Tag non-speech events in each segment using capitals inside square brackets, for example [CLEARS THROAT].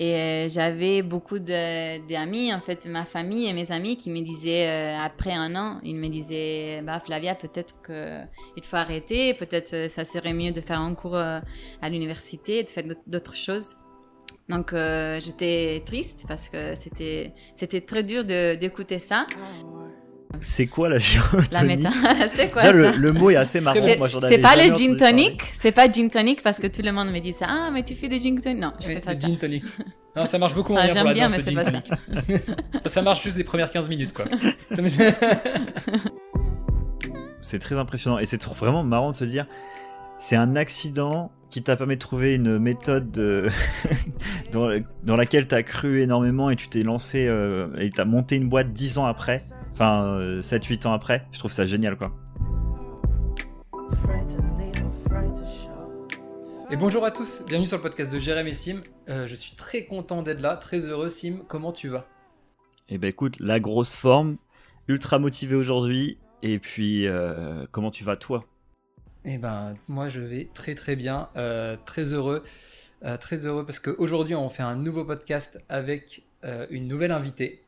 Et euh, j'avais beaucoup d'amis, en fait, ma famille et mes amis qui me disaient, euh, après un an, ils me disaient, bah, Flavia, peut-être qu'il faut arrêter, peut-être euh, ça serait mieux de faire un cours à l'université, de faire d'autres choses. Donc j'étais triste parce que c'était très dur d'écouter ça. C'est quoi la géotonie La méta, [LAUGHS] c'est quoi ça le, le, mot est assez marrant. C'est pas le gin tonic, c'est pas gin tonic parce que tout le monde me dit ça. Ah, mais tu fais des gin tonic Non, je fais pas ça. Gin tonic. [LAUGHS] Non, ça marche beaucoup en enfin, J'aime bien, mais c'est pas ça. [LAUGHS] ça marche juste les premières 15 minutes, quoi. c'est très impressionnant et c'est vraiment marrant de se dire c'est un accident qui t'a permis de trouver une méthode dans, dans, laquelle t'as cru énormément et tu t'es lancé euh, et t'as monté une boîte 10 ans après, enfin 7-8 euh, ans après. Je trouve ça génial quoi. Et bonjour à tous, bienvenue sur le podcast de Jérémy Sim. Euh, je suis très content d'être là, très heureux. Sim, comment tu vas? Eh ben écoute, la grosse forme, ultra motivé aujourd'hui. Et puis, comment tu vas toi? Eh ben, moi je vais très très bien, euh, très heureux, euh, très heureux parce qu'aujourd'hui on fait un nouveau podcast avec euh, une nouvelle invitée.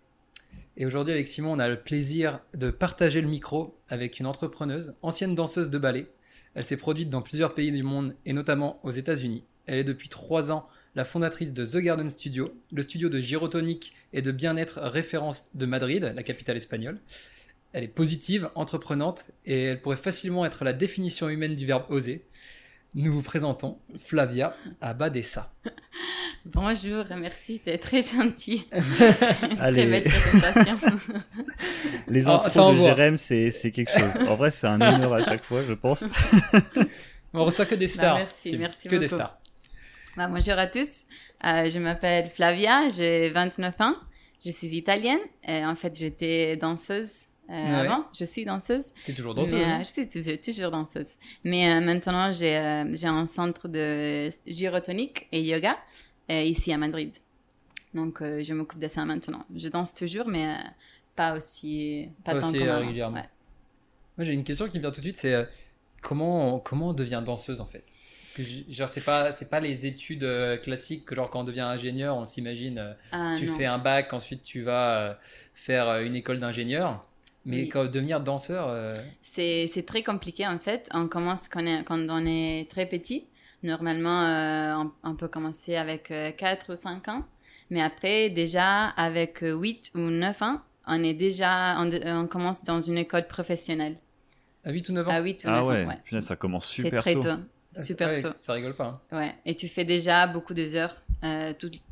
Et aujourd'hui avec Simon, on a le plaisir de partager le micro avec une entrepreneuse, ancienne danseuse de ballet. Elle s'est produite dans plusieurs pays du monde et notamment aux États-Unis. Elle est depuis trois ans la fondatrice de The Garden Studio, le studio de gyrotonique et de bien-être référence de Madrid, la capitale espagnole. Elle est positive, entreprenante et elle pourrait facilement être la définition humaine du verbe oser. Nous vous présentons Flavia Abadessa. Bonjour, merci, es très gentil. [LAUGHS] Allez. Très belle présentation. [LAUGHS] Les ah, intros de Jérém, c'est quelque chose. En vrai, c'est un honneur à chaque fois, je pense. [LAUGHS] On reçoit que des bah, stars. merci, merci que beaucoup. des stars. Bah, bonjour à tous. Euh, je m'appelle Flavia, j'ai 29 ans. Je suis italienne. Et en fait, j'étais danseuse euh, avant. Je suis danseuse. Tu es toujours danseuse euh, Je suis toujours, danseuse. Mais euh, maintenant, j'ai un centre de gyrotonique et yoga ici à Madrid. Donc, je m'occupe de ça maintenant. Je danse toujours, mais pas aussi, pas, tant aussi régulièrement. Moi, j'ai une question qui me vient tout de suite, c'est comment, comment on devient danseuse en fait? Parce que genre c'est pas c'est pas les études classiques que genre quand on devient ingénieur on s'imagine ah, tu fais un bac ensuite tu vas faire une école d'ingénieur mais quand devenir danseur euh, C'est très compliqué en fait. On commence quand on est, quand on est très petit. Normalement, euh, on, peut commencer avec 4 euh, ou 5 ans. Mais après, déjà, avec 8 ou 9 ans, on, est déjà, on, commence dans une école professionnelle. À 8 ou 9 ans? À 8 ou 9 ah ouais. ans, ouais. ça commence super très tôt. Ah, super tôt. Ça rigole pas. Hein. Ouais. Et tu fais déjà beaucoup de heures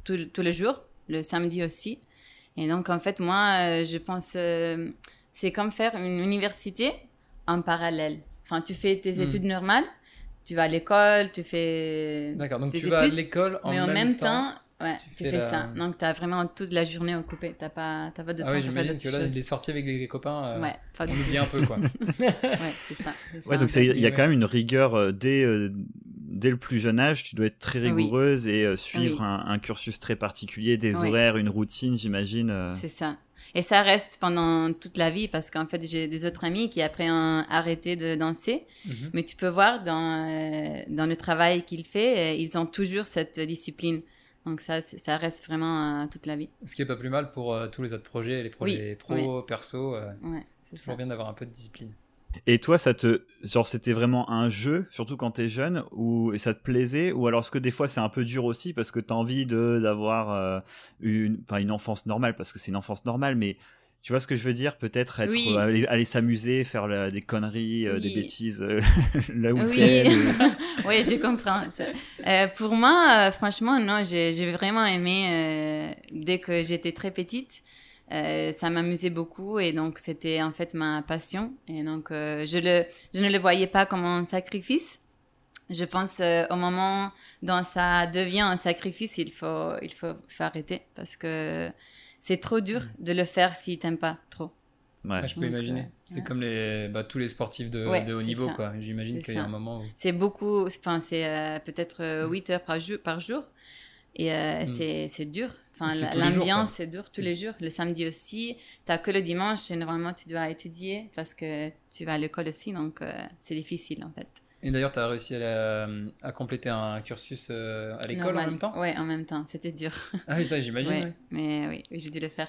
tous les jours, le samedi aussi. Et donc, en fait, moi, je pense c'est comme faire une université en parallèle. Enfin, tu fais tes hmm. études normales, tu vas à l'école, tu fais. D'accord, donc tu vas à l'école en mais en même, temps, ouais, tu, fais, ça. Donc, tu as vraiment toute la journée occupée. Tu n'as pas, pas de ah temps oui, pour faire d'autres choses. là, les sorties avec les copains, euh, ouais, on oublie un peu, quoi. [LAUGHS] [LAUGHS] ouais, c'est ça. Ouais, donc il y a quand même une rigueur euh, dès, euh, dès le plus jeune âge. Tu dois être très rigoureuse et suivre un, un, cursus très particulier, des horaires, une routine, j'imagine. C'est ça. Et ça reste pendant toute la vie parce qu'en fait, j'ai des autres amis qui après ont arrêté de danser. Mhm. Mais tu peux voir dans, euh, dans le travail qu'ils font, euh, ils ont toujours cette discipline. Donc ça, ça reste vraiment euh, toute la vie. Ce qui est pas plus mal pour tous les autres projets, les projets pro, perso. c'est toujours bien d'avoir un peu de discipline. Et toi, ça te, genre, c'était vraiment un jeu, surtout quand t'es jeune, ou et ça te plaisait, ou alors est-ce que des fois c'est un peu dur aussi parce que t'as envie de d'avoir euh, une, pas une enfance normale parce que c'est une enfance normale, mais tu vois ce que je veux dire? Peut-être être, euh, aller, s'amuser, faire des conneries, euh, des bêtises [LAUGHS] là où oui. t'es. [LAUGHS] oui, je comprends. pour moi, franchement, non, j'ai vraiment aimé dès que j'étais très petite. Euh, ça m'amusait beaucoup et donc c'était en fait ma passion. Et donc euh, je, le, je ne le voyais pas comme un sacrifice. Je pense euh, au moment dont ça devient un sacrifice, il faut, il faut, arrêter parce que c'est trop dur mm. de le faire si tu n'aimes pas trop. Ouais. je peux imaginer. c'est comme les, bah, tous les sportifs de, de haut niveau. quoi. J'imagine qu'il y a un moment où... C'est beaucoup, enfin c'est peut-être 8 heures par jour, par jour et mm. c'est dur. Enfin, l'ambiance, c'est dur tous les jours. Le samedi aussi. Tu n'as que le dimanche et normalement, tu dois étudier parce que tu vas à l'école aussi. Donc, euh, c'est difficile en fait. Et d'ailleurs, tu as réussi à, à, compléter un cursus euh, à l'école en même temps Oui, en même temps. C'était dur. Ah oui, j'imagine. Ouais, Mais oui, j'ai dû le faire.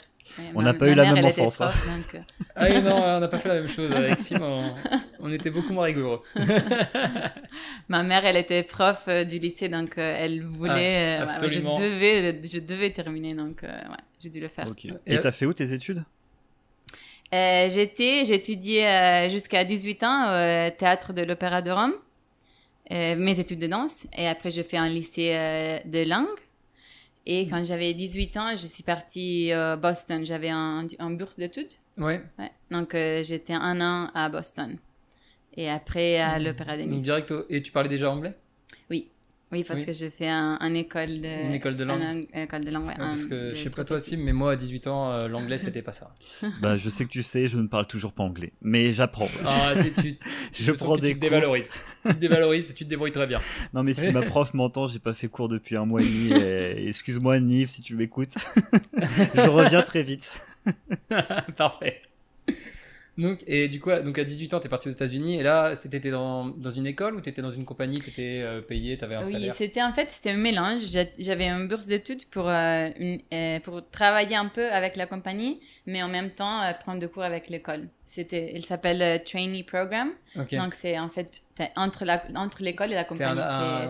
on n'a pas eu la même enfance. Hein. donc... Euh. [LAUGHS] Ah oui, non, on n'a pas fait la même chose. Avec Sim, on, on était beaucoup moins rigoureux. [LAUGHS] ma mère, elle était prof euh, du lycée, donc elle voulait. Ah, je, devais, je devais terminer, donc ouais, j'ai dû le faire. Et tu as fait où tes études? Euh, j'étais, étudié euh, jusqu'à 18 ans au théâtre de l'Opéra de Rome, euh, mes études de danse, et après j'ai fait un lycée de langue. Et quand j'avais 18 ans, je suis partie à Boston. J'avais un, un, bourse d'études. Ouais. Donc j'étais un an à Boston. Et après à l'Opéra de Nice. Direct, et tu parlais déjà anglais? Oui. Oui, parce que je fais un, école de... Une école de langue. Un, école de langue, ouais, parce que je sais pas toi aussi, mais moi à 18 ans, euh, l'anglais [LAUGHS] c'était pas ça. bah, je sais que tu sais, je ne parle toujours pas anglais, mais j'apprends. Ah, tu, [LAUGHS] je, je prends des tu te dévalorises. tu te dévalorises et tu te débrouilles très bien. [LAUGHS] Non, mais si ma prof m'entend, j'ai pas fait cours depuis un mois et demi. Excuse-moi, Nive, si tu m'écoutes. je reviens très vite. Parfait. Donc, et du coup, donc à 18 ans, tu es parti aux États-Unis. Et là, c'était dans, dans une école ou tu étais dans une compagnie, tu étais euh, payé, tu avais un salaire? Oui, c'était en fait c'était un mélange. J'avais une bourse d'études pour, euh, euh, pour travailler un peu avec la compagnie, mais en même temps prendre des cours avec l'école. C'était, il s'appelle Trainee Program. Donc, c'est en fait entre, la, entre l'école et la compagnie.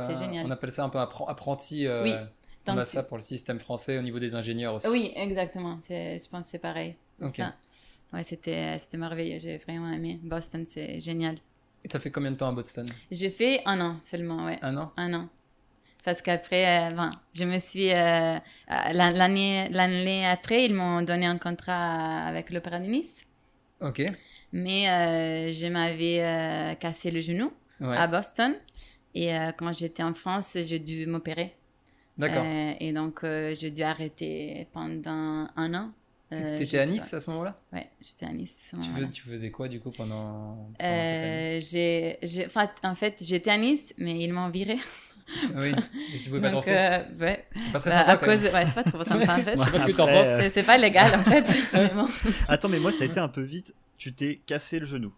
C'est génial. On appelle ça un peu apprenti. oui. On a ça pour le système français au niveau des ingénieurs aussi. Oui, exactement. Je pense que c'est pareil. Ok. Ça. Ouais, c'était, c'était merveilleux. J'ai vraiment aimé. Boston, c'est génial. Et t'as fait combien de temps à Boston? J'ai fait un an seulement, ouais. Un an? Un an. Parce qu'après, euh, je me suis. Euh, l'année, l'année après, ils m'ont donné un contrat avec l'Opéra de Nice. Ok. Mais euh, je m'avais cassé le genou à Boston. Et quand j'étais en France, j'ai dû m'opérer. D'accord. et donc, j'ai dû arrêter pendant un an. Euh, tu étais à Nice à ce moment-là? Ouais, j'étais à Nice. Tu, faisais quoi du coup pendant, euh, j'ai, En fait, j'étais à Nice, mais ils m'ont viré. oui, tu pouvais pas [LAUGHS] danser. Euh, ouais. C'est pas très bah, sympa. À cause... Ouais, c'est pas trop sympa en [LAUGHS] fait. Je sais pas ce que tu en penses. C'est pas légal en fait. [LAUGHS] Attends, mais moi ça a été un peu vite. Tu t'es cassé le genou.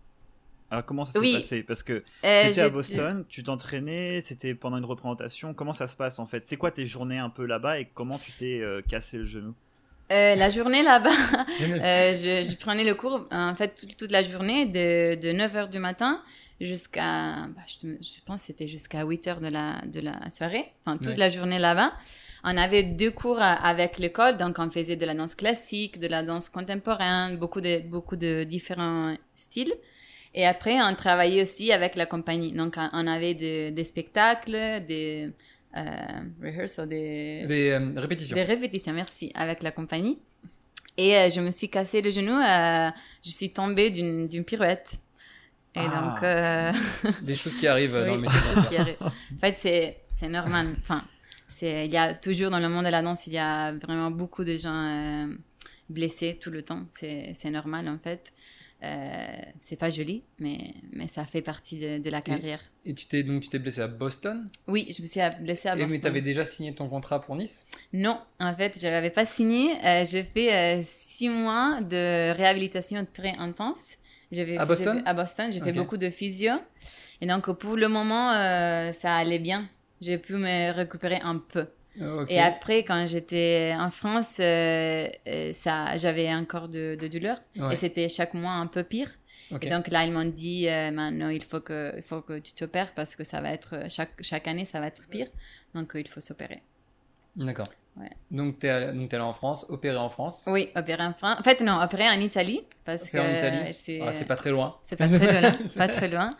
Alors comment ça s'est passé? Parce que tu étais à Boston, tu t'entraînais, c'était pendant une représentation. Comment ça se passe en fait? C'est quoi tes journées un peu là-bas et comment tu t'es cassé le genou? Euh, la journée là-bas, euh, je, prenais le cours en fait toute, la journée de, de 9h du matin jusqu'à, bah, je, pense que c'était jusqu'à 8h de la, de la soirée, enfin toute la journée là-bas. On avait deux cours avec l'école, donc on faisait de la danse classique, de la danse contemporaine, beaucoup de, beaucoup de différents styles. Et après, on travaillait aussi avec la compagnie. Donc, on avait des spectacles, des, euh, rehearsal, des, des euh, répétitions. Des répétitions, merci, avec la compagnie. Et euh, je me suis cassé le genou, je suis tombée d'une pirouette. Et ah. donc. [LAUGHS] des choses qui arrivent dans le métier. Des choses qui arrivent. En fait, c'est normal. Enfin, il y a toujours dans le monde de la danse, il y a vraiment beaucoup de gens blessés tout le temps. C'est normal, en fait. Euh, c'est pas joli, mais, mais ça fait partie de, la carrière. Et, tu t'es donc tu t'es blessé à Boston? Oui, je me suis blessée à Boston. Et mais tu avais déjà signé ton contrat pour Nice? Non, en fait, je l'avais pas signé. Euh, j'ai fait euh, six mois de réhabilitation très intense. À Boston? À Boston, j'ai fait beaucoup de physio. Et donc, pour le moment, ça allait bien. J'ai pu me récupérer un peu. Et après, quand j'étais en France, euh, euh, ça, j'avais encore de, de douleur. Et c'était chaque mois un peu pire. Et donc là, ils m'ont dit, euh, maintenant, il faut que, il faut que tu t'opères parce que ça va être, chaque, chaque année, ça va être pire. Donc, il faut s'opérer. D'accord. Ouais. Donc, tu es, allé en France, opéré en France Oui, opéré en France. En fait, non, opéré en Italie. Parce que en Italie ah, C'est pas très loin. C'est pas très loin. [LAUGHS] pas très loin.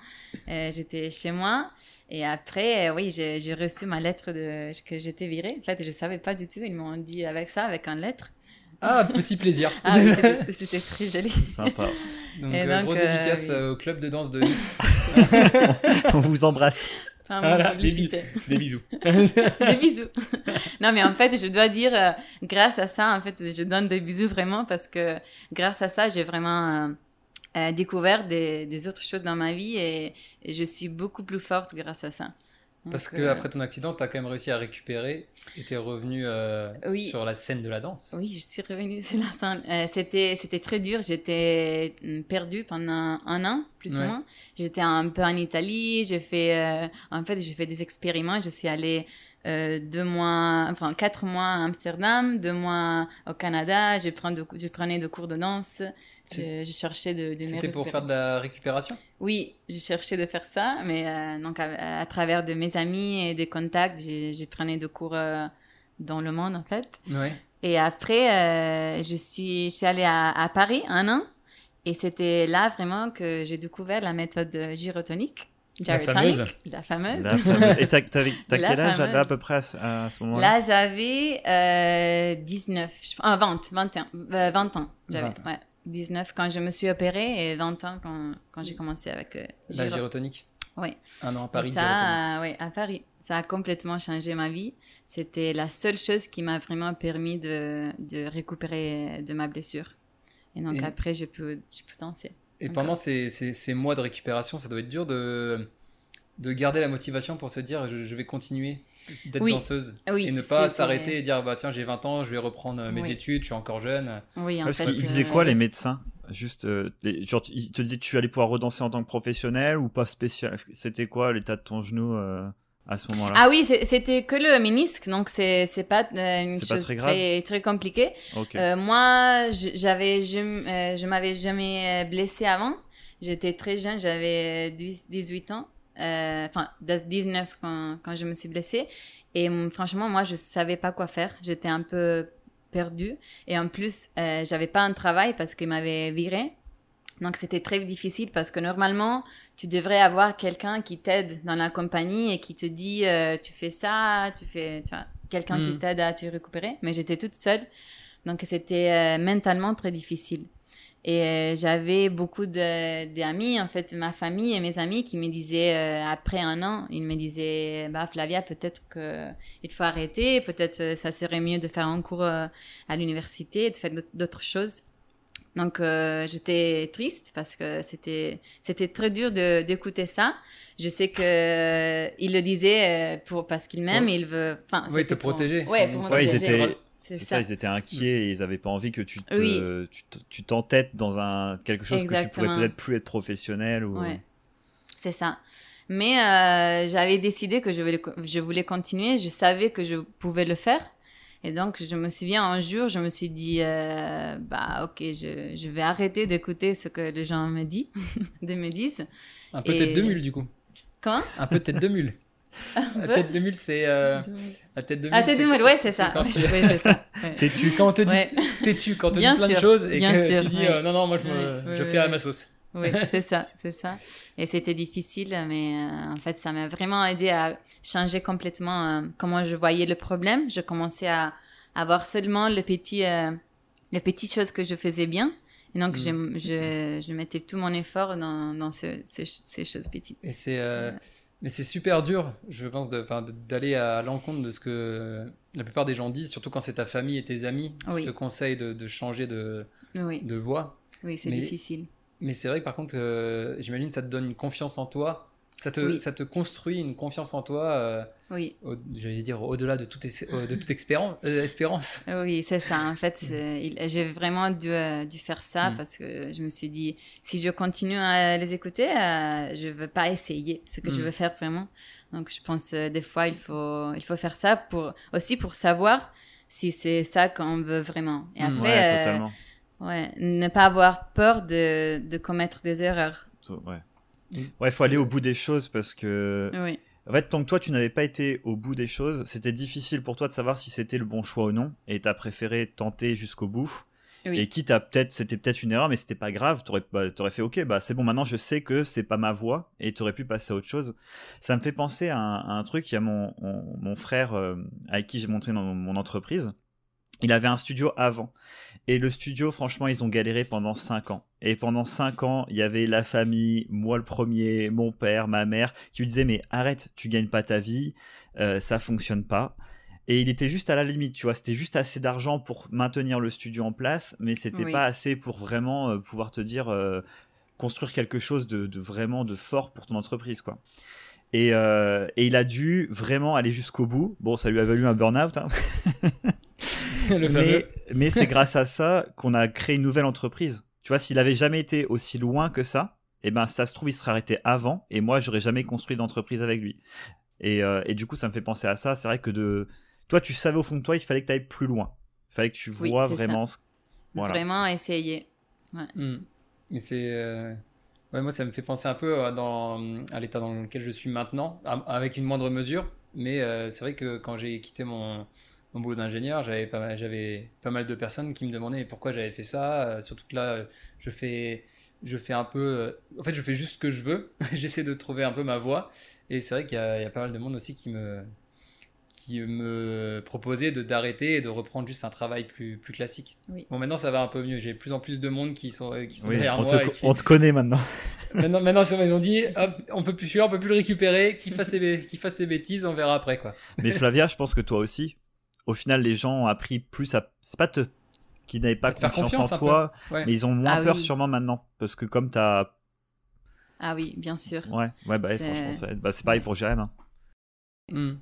J'étais chez moi. Et après, oui, j'ai reçu ma lettre de, que j'étais virée. En fait, je ne savais pas du tout. Ils m'ont dit avec ça, avec une lettre. Ah, petit plaisir. [LAUGHS] ah, [LAUGHS] c'était très joli. Sympa. Donc, euh, grosse euh, dédicace euh, au club de danse de Nice. On vous embrasse. Enfin, des, des, bisous. [LAUGHS] [LAUGHS] des bisous. non, mais en fait, je dois dire, grâce à ça, en fait, je donne des bisous vraiment parce que grâce à ça, j'ai vraiment euh, découvert des, des, autres choses dans ma vie et, je suis beaucoup plus forte grâce à ça. Parce que après ton accident, tu as quand même réussi à récupérer et tu es revenu euh, sur la scène de la danse. Oui, je suis revenue sur la scène. Euh, c'était, c'était très dur. J'étais perdue pendant un an. plus Ouais. ou moins. J'étais un peu en Italie, j'ai fait, euh, en fait, j'ai fait des expériments. Je suis allée euh, deux mois, enfin quatre mois à Amsterdam, deux mois au Canada. Je, prends de- je prenais des cours de danse. Je, je cherchais de, C'était pour faire de la récupération? Oui, j'ai cherché de faire ça, mais euh, donc à, à travers de mes amis et des contacts, j'ai j'ai prenais des cours euh, dans le monde en fait. Ouais. Et après, je suis, je suis allée à, à Paris un an, et c'était là vraiment que j'ai découvert la méthode gyrotonique. La Gyrotonic, fameuse. La fameuse. La fameuse- Et t'as t'as- t'as [LAUGHS] La quel âge là, à peu près à ce, à ce moment-là? Là, j'avais euh, 19, je- ah, 20, 21, euh, 20 ans. J'avais, 20 ans. ouais, 19 quand je me suis opérée et 20 ans quand, quand j'ai commencé avec euh, La gyro. gyrotonique. Oui. Un an à Et Paris. gyrotonique. ça, euh, ouais, à Paris, ça a complètement changé ma vie. C'était la seule chose qui m'a vraiment permis de, de récupérer de ma blessure. Et donc Et- après, je peux, je peux danser. Et pendant ces, ces- ces mois de récupération, ça doit être dur de, de garder la motivation pour se dire je, je vais continuer d'être Oui. danseuse. Oui, et ne pas s'arrêter et dire bah tiens j'ai 20 ans, je vais reprendre euh, mes Oui. études, je suis encore jeune. Oui, en Parce fait. qu'ils disaient euh, quoi les médecins? Juste, euh, les- genre, ils te disaient tu allais pouvoir redanser en tant que professionnel ou pas spécial C'était quoi l'état de ton genou euh, à ce moment-là Ah oui, c'était que le ménisque, donc c'est pas euh, une pas chose très très, très compliquée. Euh, moi, je- j'avais, je, euh, je m'avais jamais blessée avant. J'étais très jeune, j'avais 10 18 ans, enfin 19 quand, quand je me suis blessée. Et franchement, moi, je savais pas quoi faire. J'étais un peu perdue. Et en plus, j'avais pas un travail parce qu'il m'avait viré. Donc c'était très difficile parce que normalement, tu devrais avoir quelqu'un qui t'aide dans la compagnie et qui te dit euh, tu fais ça, tu fais quelqu'un qui Mm. t'aide à te récupérer. Mais j'étais toute seule, donc c'était euh, mentalement très difficile. Et euh, j'avais beaucoup de- d'amis, en fait, ma famille et mes amis qui me disaient, après un an, ils me disaient, bah, Flavia, peut-être qu'il faut arrêter, peut-être ça serait mieux de faire un cours à l'université, de faire d'aut- d'autres choses. Donc, euh, j'étais triste parce que c'était c'était très dur de- d'écouter ça. Je sais que euh, il le disait euh, pour parce qu'il m'aime, Pour- il veut, enfin, Oui, te pour- protéger, Ouais, c'est pour Ouais, ils protéger. étaient- C'est ça. ça, ils étaient inquiets et ils avaient pas envie que tu te, Oui. tu te- tu t'entêtes dans un quelque chose que tu pourrais peut-être plus être professionnel ou. Ouais, c'est ça. Mais euh, j'avais décidé que je voulais, je voulais continuer. Je savais que je pouvais le faire. Et donc, je me souviens un jour, je me suis dit, euh, bah, ok, je, je vais arrêter d'écouter ce que les gens me disent, [LAUGHS] de me disent. Un peu Et- tête de mule du coup. Comment Un peu [LAUGHS] tête de mule. La tête de mule c'est euh, la tête de mule. Ah, t'es c'est- de mule, ouais, c'est ça. quand Oui, tu- oui, c'est ça. Ouais. [LAUGHS] T'es-tu Quand on te dit Ouais. têtu, quand on te Bien dit plein de choses et bien que sûr, tu dis ouais. euh, non non moi je, me- je fais à ma sauce. Oui, [LAUGHS] c'est ça, c'est ça. Et c'était difficile, mais euh, en fait, ça m'a vraiment aidé à changer complètement euh, comment je voyais le problème. Je commençais à, à voir seulement le petit, euh, les petites choses que je faisais bien. Et donc, Mm. je, je, je mettais tout mon effort dans, dans ce- ces, ces choses petites. Et c'est euh, mais c'est super dur, je pense, d'aller à l'encontre de ce que la plupart des gens disent, surtout quand c'est ta famille et tes amis qui Oui. te conseillent de, de changer de, Oui, de voie. oui c'est difficile. Mais c'est vrai que par contre, euh, j'imagine que ça te donne une confiance en toi. Ça te, Oui. ça te construit une confiance en toi, euh, Oui, au- j'allais dire au-delà de toute, es- euh, de toute euh, espérance. [LAUGHS] oui, c'est ça. En fait, j'ai vraiment dû, euh, dû faire ça Mm. parce que je me suis dit, si je continue à les écouter, euh, je veux pas essayer ce que je Mm. veux faire vraiment. Donc, je pense euh, des fois, il faut, il faut faire ça pour, aussi pour savoir si c'est ça qu'on veut vraiment. Et Mm. après, Ouais, euh, totalement. Ouais, ne pas avoir peur de, de commettre des erreurs. To- Ouais. Ouais, faut aller au bout des choses parce que Oui, En fait, tant que toi, tu n'avais pas été au bout des choses, c'était difficile pour toi de savoir si c'était le bon choix ou non, et t'as préféré tenter jusqu'au bout. Oui. Et quitte à peut-être, c'était peut-être une erreur, mais c'était pas grave, t'aurais, bah, t'aurais fait, ok, bah c'est bon, maintenant je sais que c'est pas ma voie, et t'aurais pu passer à autre chose. Ça me fait penser à un, à un truc, il y a mon, mon, mon frère euh, avec qui j'ai monté dans mon entreprise. Il avait un studio avant. Et le studio, franchement, ils ont galéré pendant 5 ans. Et pendant 5 ans, il y avait la famille, moi le premier, mon père, ma mère, qui lui disaient Mais arrête, tu gagnes pas ta vie, euh, ça fonctionne pas. Et il était juste à la limite, tu vois, c'était juste assez d'argent pour maintenir le studio en place, mais c'était Oui. pas assez pour vraiment euh, pouvoir te dire euh, construire quelque chose de, de vraiment de fort pour ton entreprise, quoi. Et, et il a dû vraiment aller jusqu'au bout. Bon, ça lui a valu un burn-out, hein. [LAUGHS] [LAUGHS] le mais, mais c'est grâce à ça qu'on a créé une nouvelle entreprise. Tu vois, s'il avait jamais été aussi loin que ça, et ben ça se trouve il serait arrêté avant et moi j'aurais jamais construit d'entreprise avec lui. Et, euh, et, du coup ça me fait penser à ça. C'est vrai que de toi tu savais au fond de toi il fallait que tu ailles plus loin. Il fallait que tu vois vraiment. Ce... Voilà. Vraiment essayer. Ouais. Hmm. Mais c'est euh, ouais, moi ça me fait penser un peu dans, à l'état dans lequel je suis maintenant, avec une moindre mesure. Mais euh, c'est vrai que quand j'ai quitté mon mon boulot d'ingénieur, j'avais pas, mal, j'avais pas mal de personnes qui me demandaient pourquoi j'avais fait ça. surtout que là, je fais, je fais un peu. Euh, en fait, je fais juste ce que je veux. [LAUGHS] J'essaie de trouver un peu ma voie. Et c'est vrai qu'il y, a pas mal de monde aussi qui me, qui me proposait de, d'arrêter et de reprendre juste un travail plus, plus classique. Bon, maintenant, ça va un peu mieux. J'ai de plus en plus de monde qui sont, qui sont derrière on moi. Te, On te connaît maintenant. [LAUGHS] maintenant, maintenant ils ont dit on peut plus, on peut plus le récupérer. Qu'il fasse, ses, fasse ses bêtises, on verra après. Quoi. Mais Flavia, je pense que toi aussi, au final, les gens ont appris plus à. C'est pas te qui n'avaient pas confiance, en toi, mais ils ont moins ah peur sûrement maintenant parce que comme tu as ah oui, bien sûr. Ouais, ouais bah, franchement, bah, c'est pareil pour Jérém. Hein. Hmm.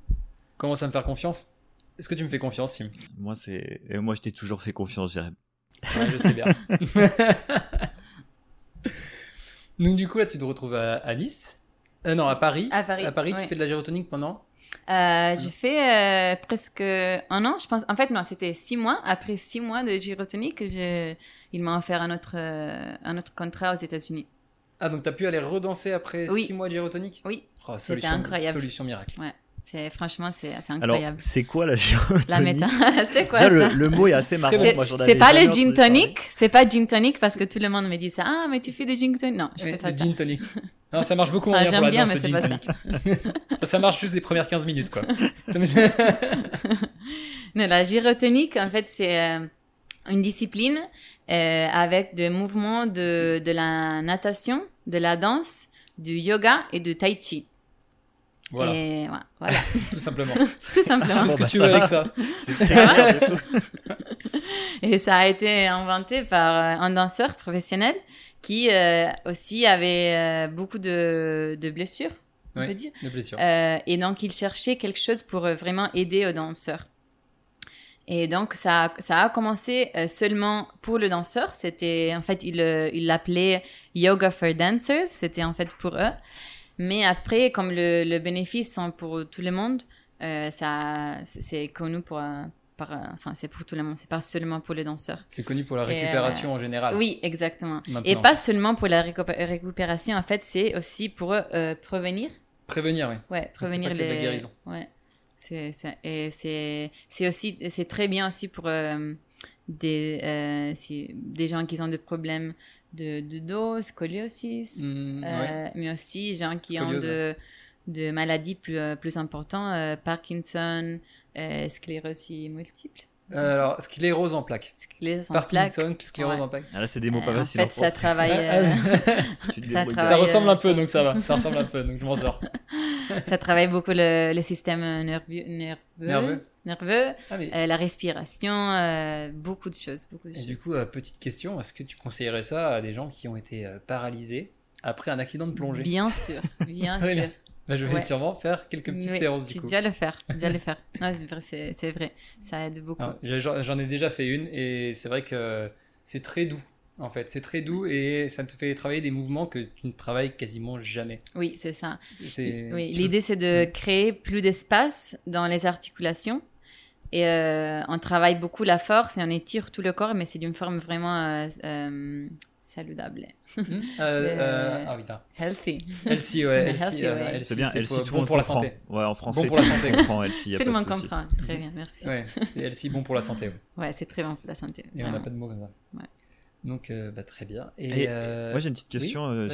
Comment ça me faire confiance? Est-ce que tu me fais confiance, Sim? Moi, c'est moi, je t'ai toujours fait confiance, Jérém. je sais bien. [LAUGHS] Donc, du coup, là, tu te retrouves à, Nice. Euh, non, à Paris. À Paris. À Paris, tu fais de la gyrotonique pendant euh, j'ai fait euh, presque un an, je pense. En fait, non, c'était six mois. Après six mois de gyrotonique, je... il m'a offert un autre, euh, un autre contrat aux États-Unis. Ah, donc tu as pu aller redanser après six mois de gyrotonique? Oui. Oh, c'était incroyable. Solution miracle. Ouais. C'est franchement c'est incroyable. Alors, c'est quoi la gyrotonique [LAUGHS] La méta, [LAUGHS] c'est quoi ça le, mot est assez marrant. C'est pas le gin tonic, c'est pas gin tonic parce que tout le monde me dit ça. Ah, mais tu fais des gin tonic Non, je fais pas le ça. gin tonic. Non, ça marche beaucoup enfin, J'aime bien, mais c'est pas ça. ça marche juste les premières 15 minutes, quoi. [LAUGHS] non, la gyrotonique, en fait, c'est euh, une discipline euh, avec des mouvements de, de la natation, de la danse, du yoga et du tai chi. Voilà. Et, voilà. [LAUGHS] Tout simplement. [LAUGHS] Tout simplement. Tu ce que tu veux avec ça. [LAUGHS] et ça a été inventé par euh, un danseur professionnel qui euh, aussi avait euh, beaucoup de, de blessures, on peut dire. De blessures. et donc, il cherchait quelque chose pour vraiment aider aux danseurs. Et donc, ça, ça a commencé seulement pour le danseur. C'était, en fait, il l'appelait Yoga for Dancers. C'était en fait pour eux. Mais après, comme le, le bénéfice sont pour tout le monde, euh, ça, c'est connu pour, euh, par, euh, enfin, c'est pour tout le monde, c'est pas seulement pour les danseurs. C'est connu pour la récupération en général. Oui, exactement. Et pas seulement pour la récupération, en fait, c'est aussi pour prévenir. Prévenir, oui. Ouais, prévenir les. La guérison. Ouais. C'est aussi, c'est très bien aussi pour des, si, des gens qui ont des problèmes de, de dos, scoliosis, mm, euh, mais aussi des gens qui ont de, de, maladies plus, euh, plus importantes, euh, Parkinson, sclérose multiple. alors, sclérose en plaques. Sclérose en Parkinson, sclérose en plaques. Ah, là, c'est des mots pas faciles en fait, ça [LAUGHS] travaille. ça, ça, ressemble un peu, donc ça va. Ça ressemble un peu, donc je m'en sors. [LAUGHS] ça travaille beaucoup le, le système nerveux, nerveux nerveux, ah, euh, la respiration, euh, beaucoup de choses. Beaucoup de et choses. du coup, euh, petite question, est-ce que tu conseillerais ça à des gens qui ont été paralysés après un accident de plongée? Bien sûr, bien [LAUGHS] sûr. Bah, je vais sûrement faire quelques petites séances du tu coup. Tu dois le faire, tu dois le [LAUGHS] faire. c'est vrai, ça aide beaucoup. J'en ai déjà fait une et c'est vrai que c'est très doux en fait. C'est très doux et ça te fait travailler des mouvements que tu ne travailles quasiment jamais. Oui, c'est ça. Oui, L'idée, c'est de mm. créer plus d'espace dans les articulations et euh, on travaille beaucoup la force et on étire tout le corps, mais c'est d'une forme vraiment euh, euh saludable. Hmm. Euh, [LAUGHS] ah oui, Healthy. Healthy, ouais. Healthy, c'est bien, healthy, bon pour la santé. Ouais, en français, bon pour la santé. comprend healthy, tout le monde comprend. Très bien, merci. Ouais, c'est healthy, bon pour la santé. Ouais, ouais c'est très bon pour la santé. Et on n'a pas de mots comme ça. Ouais. Donc, bah, très bien. Et, moi, j'ai une petite question, oui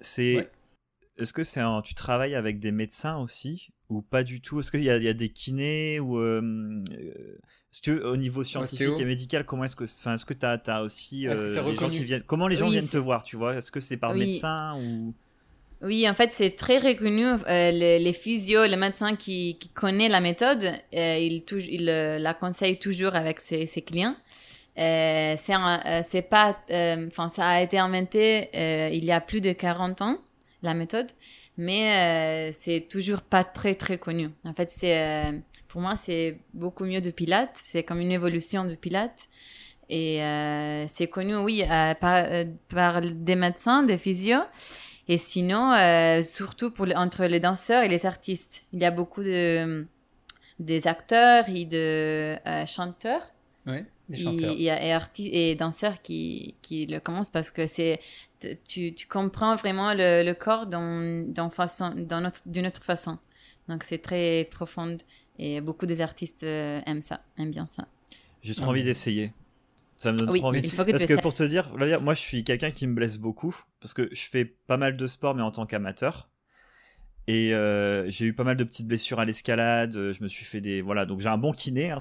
c'est est-ce que c'est un, tu travailles avec des médecins aussi? Ou pas du tout? Est-ce qu'il y, y, a des kinés ou euh, est-ce que au niveau scientifique et médical, comment est-ce que, enfin, est-ce que tu as, aussi euh, les gens qui viennent Comment les gens viennent te voir Tu vois? Est-ce que c'est par médecin ou? Oui, en fait, c'est très reconnu. Euh, les, les, physios, les médecins qui, qui connaissent la méthode, ils, ils la conseillent toujours avec ses, ses clients. c'est pas, enfin, ça a été inventé il y a plus de 40 ans la méthode, mais euh, c'est toujours pas très très connu. En fait, c'est euh, pour moi c'est beaucoup mieux de Pilates. C'est comme une évolution de Pilates. Et euh, c'est connu, oui, par, des médecins, des physios. Et sinon, surtout pour, entre les danseurs et les artistes. Il y a beaucoup de, des acteurs et de chanteurs Ouais, a et, arti- et danseurs qui, qui le commencent parce que c'est tu, tu comprends vraiment le, le corps dans, dans façon dans notre d'une autre façon donc c'est très profond et beaucoup des artistes euh, aiment ça aiment bien ça J'ai trop envie d'essayer. Ça me donne oui trop envie. il faut que Parce que pour te dire, moi je suis quelqu'un qui me blesse beaucoup parce que je fais pas mal de sport mais en tant qu'amateur. Et euh, j'ai eu pas mal de petites blessures à l'escalade. euh, Je me suis fait des voilà donc j'ai un bon kiné, hein,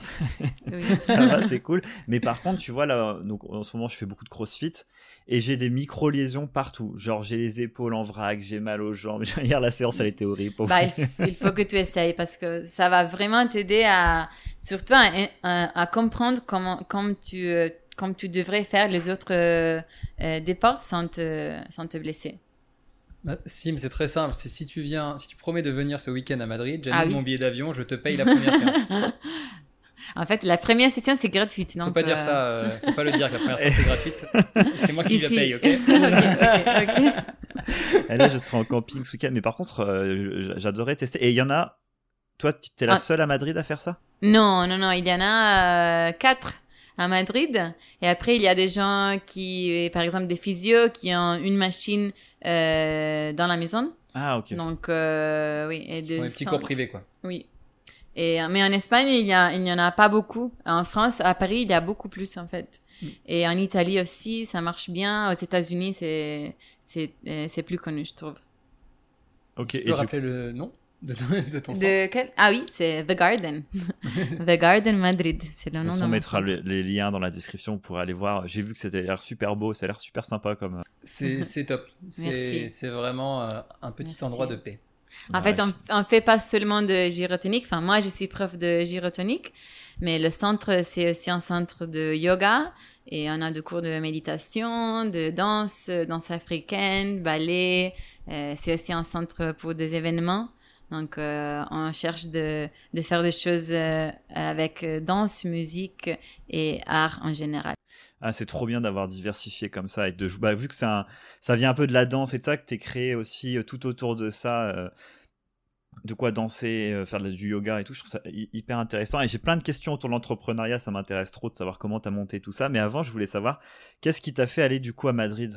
Oui. [LAUGHS] ça va c'est cool. Mais par contre tu vois là donc en ce moment je fais beaucoup de CrossFit et j'ai des micro liaisons partout. Genre j'ai les épaules en vrac, j'ai mal aux jambes. [LAUGHS] Hier la séance elle était horrible. Bah, il, faut que tu essayes parce que ça va vraiment t'aider à surtout à, à- à comprendre comment comme tu euh, comme tu devrais faire les autres euh, départs sans te sans te blesser Bah, si, mais c'est très simple. C'est si tu viens, si tu promets de venir ce week-end à Madrid, j'annule Ah oui. mon billet d'avion, je te paye la première séance. [LAUGHS] en fait la première session c'est gratuite Faut donc pas dire euh, ça, euh, faut pas le dire que la première séance est gratuite. [LAUGHS] C'est moi qui la Ici. paye, ok [LAUGHS] ok, ok, ok. Et là, je serai en camping ce week-end. Mais par contre, euh, j'adorais tester. Et il y en a. Toi, t'es la Ah. seule à Madrid à faire ça? Non, non, non, il y en a euh, quatre à Madrid. Et après, il y a des gens qui, par exemple, des physios qui ont une machine euh, dans la maison. Ah, ok. Donc, euh, oui. Et de un petit cours privé, quoi. Oui. Et, mais en Espagne, il y, a, il y en a pas beaucoup. En France, à Paris, il y a beaucoup plus, en fait. Mm. Et en Italie aussi, ça marche bien. Aux États-Unis, c'est, c'est, euh, c'est plus connu, je trouve. Ok. Tu Et peux rappeler le nom? De ton, de ton centre De quel... Ah oui, c'est The Garden. [LAUGHS] The Garden Madrid. C'est le nom de on mettra le- les liens dans la description pour aller voir. J'ai vu que c'était l'air super beau, ça a l'air super sympa comme. euh, C'est [LAUGHS] c'est top. C'est vraiment euh, un petit Merci. endroit de paix. En ouais. fait, on, on fait pas seulement de gyrotonique. Enfin, moi, je suis prof de gyrotonique, mais le centre, c'est aussi un centre de yoga. Et on a des cours de méditation, de danse, danse africaine, ballet. Euh, c'est aussi un centre pour des événements. Donc, euh, on cherche de, faire des choses euh, avec euh, danse, musique et art en général. Ah, c'est trop bien d'avoir diversifié comme ça et de bah, vu que un- ça vient un peu de la danse et de ça que t'es créé aussi tout autour de ça. de quoi danser, faire du yoga et tout, je trouve ça hy- hyper intéressant. Et j'ai plein de questions autour de l'entrepreneuriat, ça m'intéresse trop de savoir comment t'as monté tout ça. Mais avant, je voulais savoir, qu'est-ce qui t'a fait aller du coup à Madrid?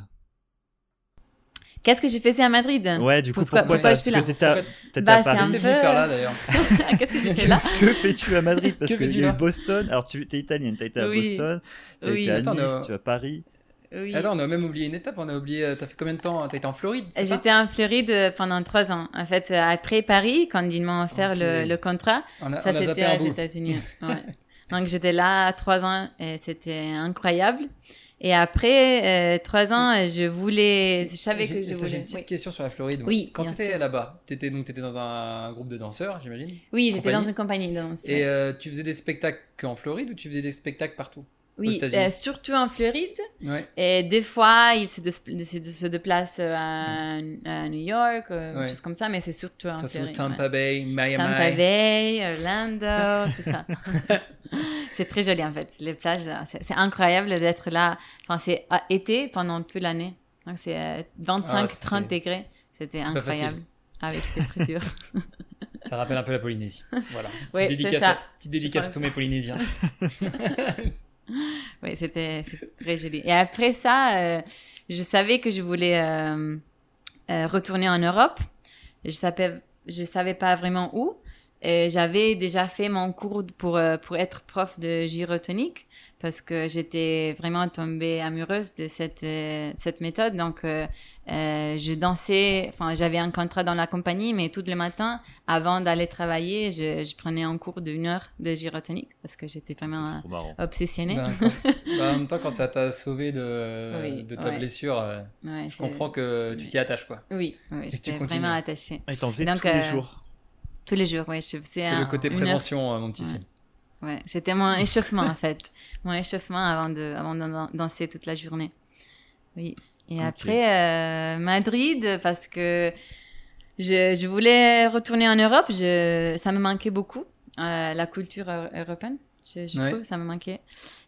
Qu'est-ce que j'ai fait à Madrid Ouais, du coup, Pourquoi- pourquoi, pourquoi je suis parce là que t'étais Bah, à c'est Paris. un Qu'est-ce que peu- faire là d'ailleurs [LAUGHS] Qu'est-ce que j'ai fait là que fais-tu à Madrid Parce Que qu'il fais-tu y a eu Boston. Alors, tu es italienne, t'as été à Oui. Boston, t'as Oui. été à Attends, Nice, euh, tu es à Paris. Oui. Attends, on a même oublié une étape. On a oublié. euh, T'as fait combien de temps? T'as été en Floride J'étais en Floride euh, pendant trois ans. En fait, euh, après Paris, quand ils m'ont offert le, le contrat, On a, ça a c'était aux. États-Unis. [LAUGHS] Ouais. Donc j'étais là trois ans et c'était incroyable. Et après euh, trois ans, je voulais, je savais que je attends, J'ai voulais. une petite Oui, question sur la Floride. Oui, Quand t'étais sûr. là-bas, t'étais donc t'étais dans un groupe de danseurs, j'imagine? Oui, j'étais dans une compagnie de danse. Et ouais. euh, tu faisais des spectacles qu'en Floride ou tu faisais des spectacles partout? Oui, euh, surtout en Floride. Ouais. Et des fois, ils se, se, se déplacent euh, à, à New York, euh, Ouais. des choses comme ça, mais c'est surtout en Surtout Floride. Tampa ouais. Bay, Miami. Tampa Bay, Orlando, tout ça. [LAUGHS] c'est très joli en fait. Les plages, euh, c'est incroyable d'être là. Enfin, c'est été pendant toute l'année. Donc c'est euh, 25-30 Ah, c'est- degrés. C'était incroyable. Ah oui, c'était très dur. [LAUGHS] Ça rappelle un peu la Polynésie. Voilà. Petite dédicace, ça. à- petite dédicace à tous mes Polynésiens. [LAUGHS] [LAUGHS] oui, c'était très joli. Et après ça, euh, je savais que je voulais euh, euh, retourner en Europe. Je savais, je savais pas vraiment où. J'avais déjà fait mon cours pour, pour être prof de gyrotonique parce que j'étais vraiment tombée amoureuse de cette, euh, cette méthode. Donc, euh, euh, je dansais, enfin, j'avais un contrat dans la compagnie, mais tout le matin, avant d'aller travailler, je, je prenais un cours d'une heure de gyrotonique parce que j'étais vraiment obsessionnée. Ben, quand- [LAUGHS] ben, en même temps, quand ça t'a sauvé de, Oui, de ta ouais. blessure, euh, Ouais, je comprends que tu t'y attaches quoi. Oui, oui j'étais vraiment attachée. Ah, il t'en faisait Donc, tous les euh, jours. Tous les jours, oui. Je faisais C'est un- le côté prévention, mon petit. Ouais. Ouais, c'était mon échauffement en fait. Mon échauffement avant de, avant de dan- danser toute la journée. Oui. Et après, euh, Madrid, parce que je, je voulais retourner en Europe. Je, ça me manquait beaucoup, euh, la culture eu- européenne, je, je Ouais. trouve, ça me manquait.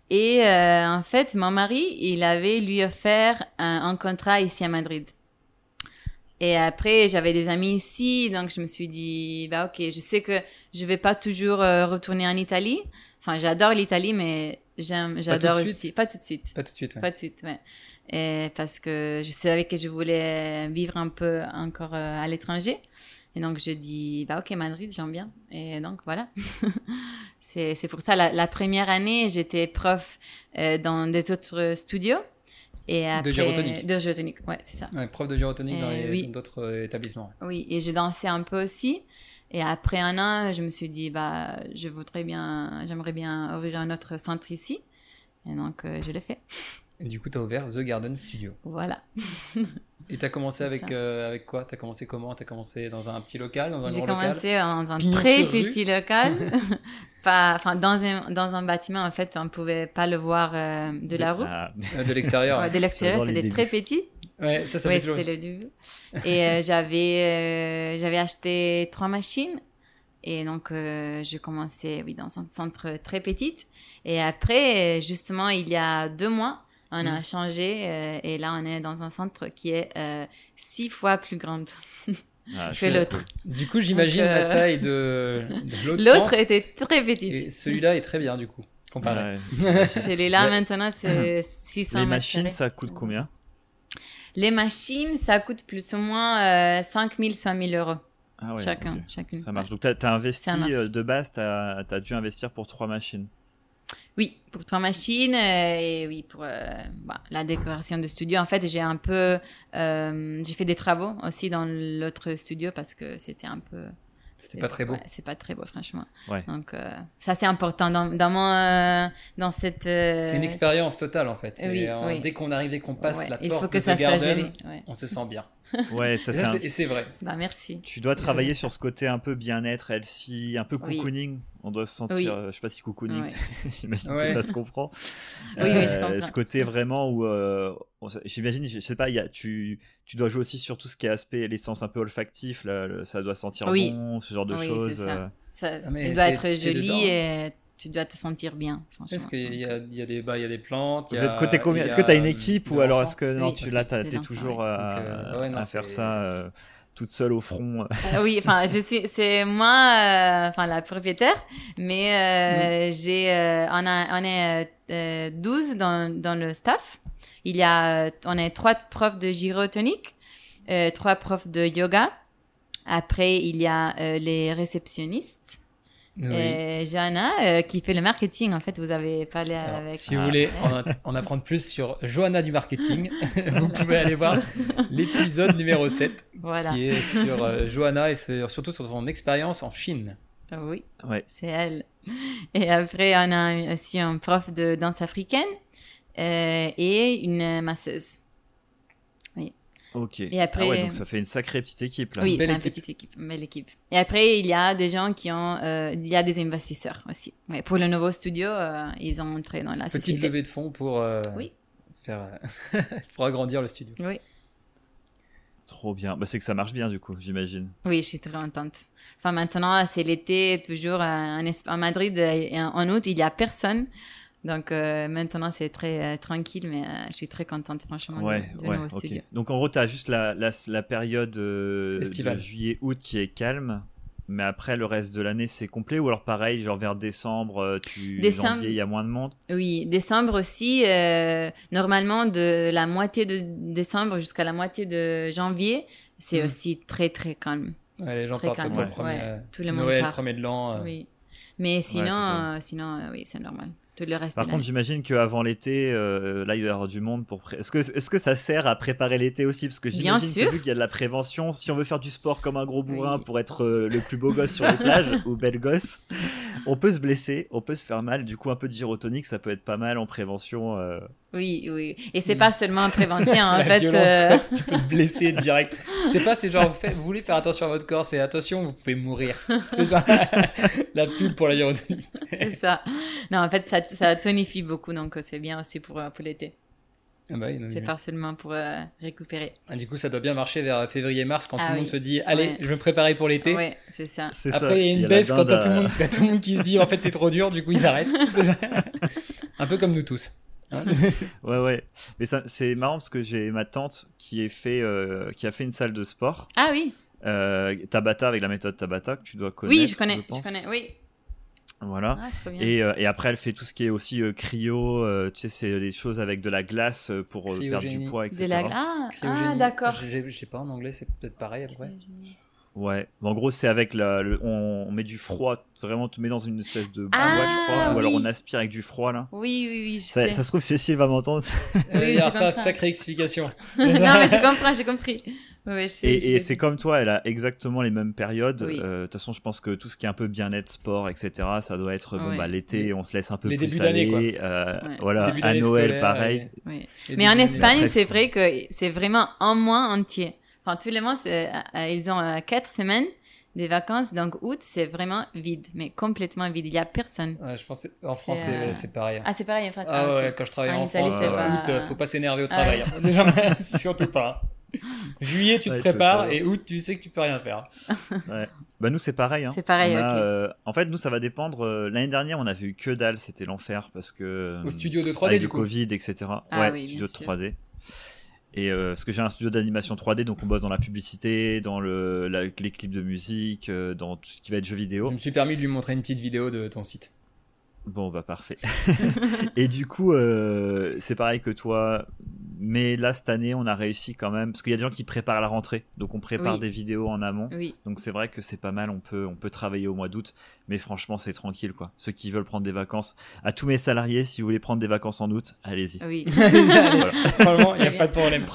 Et euh, en fait, mon mari, il avait lui offert un, un contrat ici à Madrid. Et après, j'avais des amis ici, donc je me suis dit, bah ok, je sais que je vais pas toujours euh, retourner en Italie. Enfin, j'adore l'Italie, mais j'aime, j'adore tout de aussi. suite. Pas tout de suite. Pas tout de suite. ouais. Pas de suite, ouais. Et parce que je savais que je voulais vivre un peu encore euh, à l'étranger. Et donc, je dis, bah, ok, Madrid, j'aime bien. Et donc, voilà. [LAUGHS] c'est c'est pour ça, la, la première année, j'étais prof euh, dans des autres studios. Et après, gyrotonique. De gyrotonique, ouais, c'est ça. Ouais, prof de gyrotonique dans les- oui. d'autres euh, établissements. Oui, et j'ai dansé un peu aussi. Et après un an, je me suis dit, bah, je voudrais bien, j'aimerais bien ouvrir un autre centre ici. Et donc, euh, je l'ai fait. Et du coup, tu as ouvert The Garden Studio. Voilà. [LAUGHS] Et tu as commencé avec, euh, avec quoi? Tu as commencé comment? Tu as commencé dans un petit local, dans un J'ai grand local? commencé dans un Pignon très rue. petit local. [LAUGHS] Enfin, dans un, dans un bâtiment, en fait, on ne pouvait pas le voir euh, de la rue. Ah, Euh, De l'extérieur. Ouais, de l'extérieur, c'était très petit. Ouais, ça, ça toujours. c'était le début. Et euh, j'avais, euh, j'avais acheté trois machines. Et donc, euh, je commençais oui, dans un centre très petit. Et après, justement, il y a deux mois, on a Mm. changé. euh, et là, on est dans un centre qui est euh, six fois plus grande ah, [LAUGHS] que chouette. l'autre. Du coup, j'imagine Donc, euh, la taille de, de [LAUGHS] l'autre L'autre était très petite. Et celui-là est très bien, du coup, comparé. Ouais. [LAUGHS] Celui-là, Ouais. maintenant, c'est [CLEARS THROAT] 600 Les machines, ça coûte combien? Les machines, ça coûte plus ou moins euh, 5 000, soit 1 000 euros. Ah ouais, chacun, chacune. Ça marche. Donc, tu as, investi euh, de base, tu as, dû investir pour trois machines. Oui, pour trois machines euh, et oui, pour euh, bah, la décoration de studio. En fait, j'ai un peu. euh, j'ai fait des travaux aussi dans l'autre studio parce que c'était un peu. C'était pas très beau. Ouais, c'est pas très beau, franchement. Ouais. Donc, ça, c'est important dans, dans, mon, dans cette. C'est une expérience totale, en fait. Oui, oui. Dès qu'on arrive, dès qu'on passe ouais, la il porte faut que de ça Garden, on se sent bien. Ouais, ça, Et c'est un- c'est- et c'est vrai. Bah, merci. Tu dois travailler sur ce côté un peu bien-être, Elsie, un peu Oui. cocooning. On doit se sentir, Oui. euh, je sais pas si cocooning, Ouais. [LAUGHS] j'imagine Ouais. que ça se comprend. Oui, oui, je Euh, comprends. Ce côté vraiment où, euh, j'imagine, je sais pas, il y a, tu, tu dois jouer aussi sur tout ce qui est aspect, les sens un peu olfactifs, là, le- ça doit sentir Oui. bon, ce genre de choses. ça. euh. Ça, Ah, doit être joli et tu dois te sentir bien. Est-ce qu'il y a, il y, a des, bah, il y a des plantes Vous y êtes a- côté combien Est-ce que tu as une a, équipe ou alors est-ce que non, Oui, tu là, t'es danseurs, toujours ouais. à, Donc, euh, ouais, non, à faire ça euh, toute seule au front Ah oui, enfin, je suis, c'est moi, euh, enfin, la propriétaire, mais euh, j'ai, euh, on, a, on est euh, 12 dans, dans le staff. Il y a, euh, on est trois profs de gyrotonique, euh, trois profs de yoga. Après, il y a euh, les réceptionnistes. Oui. Et Johanna, euh, qui fait le marketing, en fait, vous avez parlé Alors, avec. si vous voulez en, en apprendre plus sur Johanna du marketing, [LAUGHS] vous pouvez aller voir l'épisode numéro 7 Voilà. qui est sur euh, Johanna et sur- surtout sur son expérience en Chine. Oui. Ouais. C'est elle. Et après, on a aussi un prof de danse africaine euh, et une masseuse. Ok. Et après- Ah ouais, donc ça fait une sacrée petite équipe là. oui, c'est une équipe. petite équipe, une belle équipe. Et après, il y a des gens qui ont, euh, il y a des investisseurs aussi. Ouais, pour le nouveau studio, euh, ils ont entré dans la Petite société. levée de fonds pour, euh, Oui. faire, euh, [LAUGHS] pour agrandir le studio. Oui. Trop bien. Bah, c'est que ça marche bien du coup, j'imagine. oui, je suis très contente. Enfin, maintenant, c'est l'été, toujours euh, en, Madrid, euh, en en août, il y a personne. Donc euh, maintenant, c'est très euh, tranquille, mais euh, je suis très contente, franchement, Ouais, du, du ouais, nouveau. Donc en gros, tu as juste la, la, la période euh, de juillet-août qui est calme, mais après le reste de l'année c'est complet? Ou alors pareil, genre vers décembre, tu Décembre. janvier, il y a moins de monde? Oui, décembre aussi, euh, normalement de la moitié de décembre jusqu'à la moitié de janvier, c'est Mm. aussi très très calme. Ouais, les gens Très partent calme, pour le ouais. premier, Ouais, tout le monde Noël, part. premier de l'an. euh, Oui. Mais sinon, euh, euh, oui, c'est normal. Tout le reste Par contre, j'imagine qu'avant l'été, euh, là il va y avoir du monde pour. pré- Est-ce que, est-ce que ça sert à préparer l'été aussi? Parce que j'imagine que vu qu'il y a de la prévention, si on veut faire du sport comme un gros bourrin Oui. pour être euh, le plus beau gosse sur les plages [LAUGHS] ou belle gosse, on peut se blesser, on peut se faire mal. Du coup, un peu de gyrotonique, ça peut être pas mal en prévention. euh. Oui, oui. Et c'est Mm. pas seulement en prévention, [LAUGHS] c'est en la fait. violence, euh, quoi, si tu peux te blesser direct. C'est pas, c'est genre, vous, faites- vous voulez faire attention à votre corps, c'est attention, vous pouvez mourir. C'est genre [LAUGHS] la pub pour la gyrotonique. c'est ça. Non, en fait, ça, ça tonifie beaucoup, donc euh, c'est bien aussi pour, euh, pour l'été. Ah bah C'est pas seulement pour euh, récupérer. Ah, du coup, ça doit bien marcher vers février-mars quand Ah tout le monde se dit, allez, Ouais. je vais me préparer pour l'été. Oui, c'est ça. Après, il y a une baisse quand tout, le à- monde- tout le monde qui se dit, en fait, c'est trop dur, du coup, ils arrêtent. [LAUGHS] Un peu comme nous tous. Hein ouais, ouais. Mais c'est marrant parce que j'ai ma tante qui, est fait, euh, qui a fait une salle de sport. Ah oui. Euh, Tabata avec la méthode Tabata que tu dois connaître. Oui, je connais, je, connais, oui. Voilà. Ah. Et, euh, et après, elle fait tout ce qui est aussi euh, cryo. euh, tu sais, c'est des choses avec de la glace pour euh, perdre du poids, etc. De la... Ah, ah d'accord. Je je sais pas, en anglais, c'est peut-être pareil après. Ouais. En gros, c'est avec la, le- on, on met du froid. Vraiment, tu mets dans une espèce de boîte, Ah, je crois. Ou alors on aspire avec du froid là. Oui, oui, oui, je Ça, sais. ça se trouve, Cécile va m'entendre. Oui, j'ai compris. sacrée explication. [LAUGHS] non, mais j'ai compris. Oui, oui, je sais, Et, c'est comme toi, elle a exactement les mêmes périodes. Oui. Euh, De toute façon, je pense que tout ce qui est un peu bien-être, sport, etc., ça doit être bon, Ouais. bah, l'été, on se laisse un peu les plus aller. quoi. euh, Ouais. Voilà, à Noël, scolaire, pareil. Mais en Espagne, c'est vrai que c'est vraiment un mois entier. Enfin, tous les mois, c'est- euh, ils ont euh, quatre semaines des vacances. Donc, août, c'est vraiment vide, mais complètement vide. Il n'y a personne. Ouais, je pense que- en France, C'est, c'est euh, pareil. Ah, c'est pareil en fait. Ah ouais, ok. quand je travaillais En en Italie, France, euh, pas- août, euh, faut pas s'énerver au Ah travail. hein. Déjà, [LAUGHS] surtout pas. Juillet, tu te Ouais, prépares et août, tu sais que tu peux rien faire. [LAUGHS] Bah, nous, c'est pareil. hein. C'est pareil, a, euh, en fait, nous, ça va dépendre. euh, L'année dernière, on avait eu que dalle, c'était l'enfer parce que. Au studio de 3D, avec du le coup. Covid, etc. Ah ouais, oui, studio sûr. 3D. Et euh, parce que j'ai un studio d'animation 3D, donc on bosse dans la publicité, dans les clips de musique, euh, dans tout ce qui va être jeux vidéo. Je me suis permis de lui montrer une petite vidéo de ton site. Bon, bah parfait. [LAUGHS] et du coup, euh, c'est pareil que toi. Mais là, cette année, on a réussi quand même. Parce qu'il y a des gens qui préparent la rentrée. Donc, on prépare Oui. des vidéos en amont. Oui, Donc, c'est vrai que c'est pas mal. On peut, on peut travailler au mois d'août. Mais franchement, c'est tranquille, quoi. Ceux qui veulent prendre des vacances. À tous mes salariés, si vous voulez prendre des vacances en août, allez-y. oui. [LAUGHS] Franchement, il n'y a pas de problème.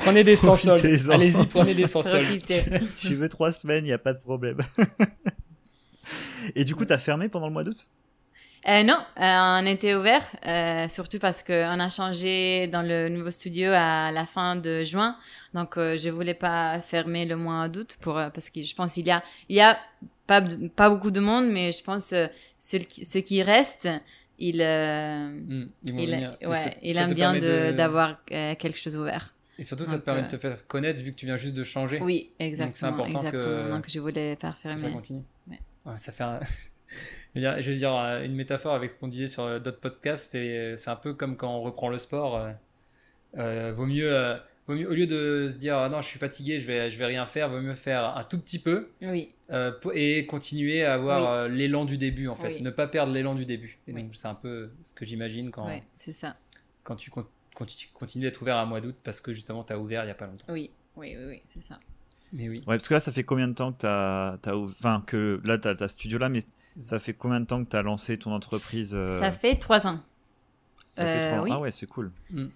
Prenez des sans. Profitez-en. Allez-y, prenez des sans soldes. Profitez. tu veux trois semaines, il n'y a pas de problème. [LAUGHS] et du coup, t'as fermé pendant le mois d'août? Euh, non, euh, on était ouvert, euh, surtout parce qu'on a changé dans le nouveau studio à la fin de juin. Donc, euh, je voulais pas fermer le mois d'août pour, parce que je pense qu'il y a, il y a pas, pas beaucoup de monde, mais je pense euh, ceux, qui, ceux qui restent, ils, Hmm, ils ils, ouais, ça- ils ça aiment bien de- d'avoir quelque chose ouvert. Et surtout, ça te Donc, permet de te faire connaître vu que tu viens juste de changer. Oui, exactement. important que- exactement. Donc, je voulais pas que ça fermer. continue. Ouais. Ouais, ça fait un- [LAUGHS] je, veux dire, je vais dire euh, une métaphore avec ce qu'on disait sur euh, d'autres podcasts. C'est c'est un peu comme quand on reprend le sport. euh, euh, vaut, mieux, euh, vaut mieux, au lieu de se dire ah non, je suis fatigué, je vais, je vais rien faire, vaut mieux faire un tout petit peu Oui, euh, pour- et continuer à avoir Oui. euh, l'élan du début en fait. Oui. Ne pas perdre l'élan du début. Et Oui. donc, c'est un peu ce que j'imagine quand, ouais, c'est ça. quand tu con- tu continues d'être ouvert à mois d'août parce que justement tu as ouvert il n'y a pas longtemps. Oui, oui, oui, oui c'est ça. Mais oui. Ouais, parce que là, ça fait combien de temps que t'as, t'as ouv- enfin que là, t'as ta studio là, mais ça fait combien de temps que t'as lancé ton entreprise euh, Ça fait trois ans. ça fait euh, trois ans. oui. Ah ouais, c'est cool.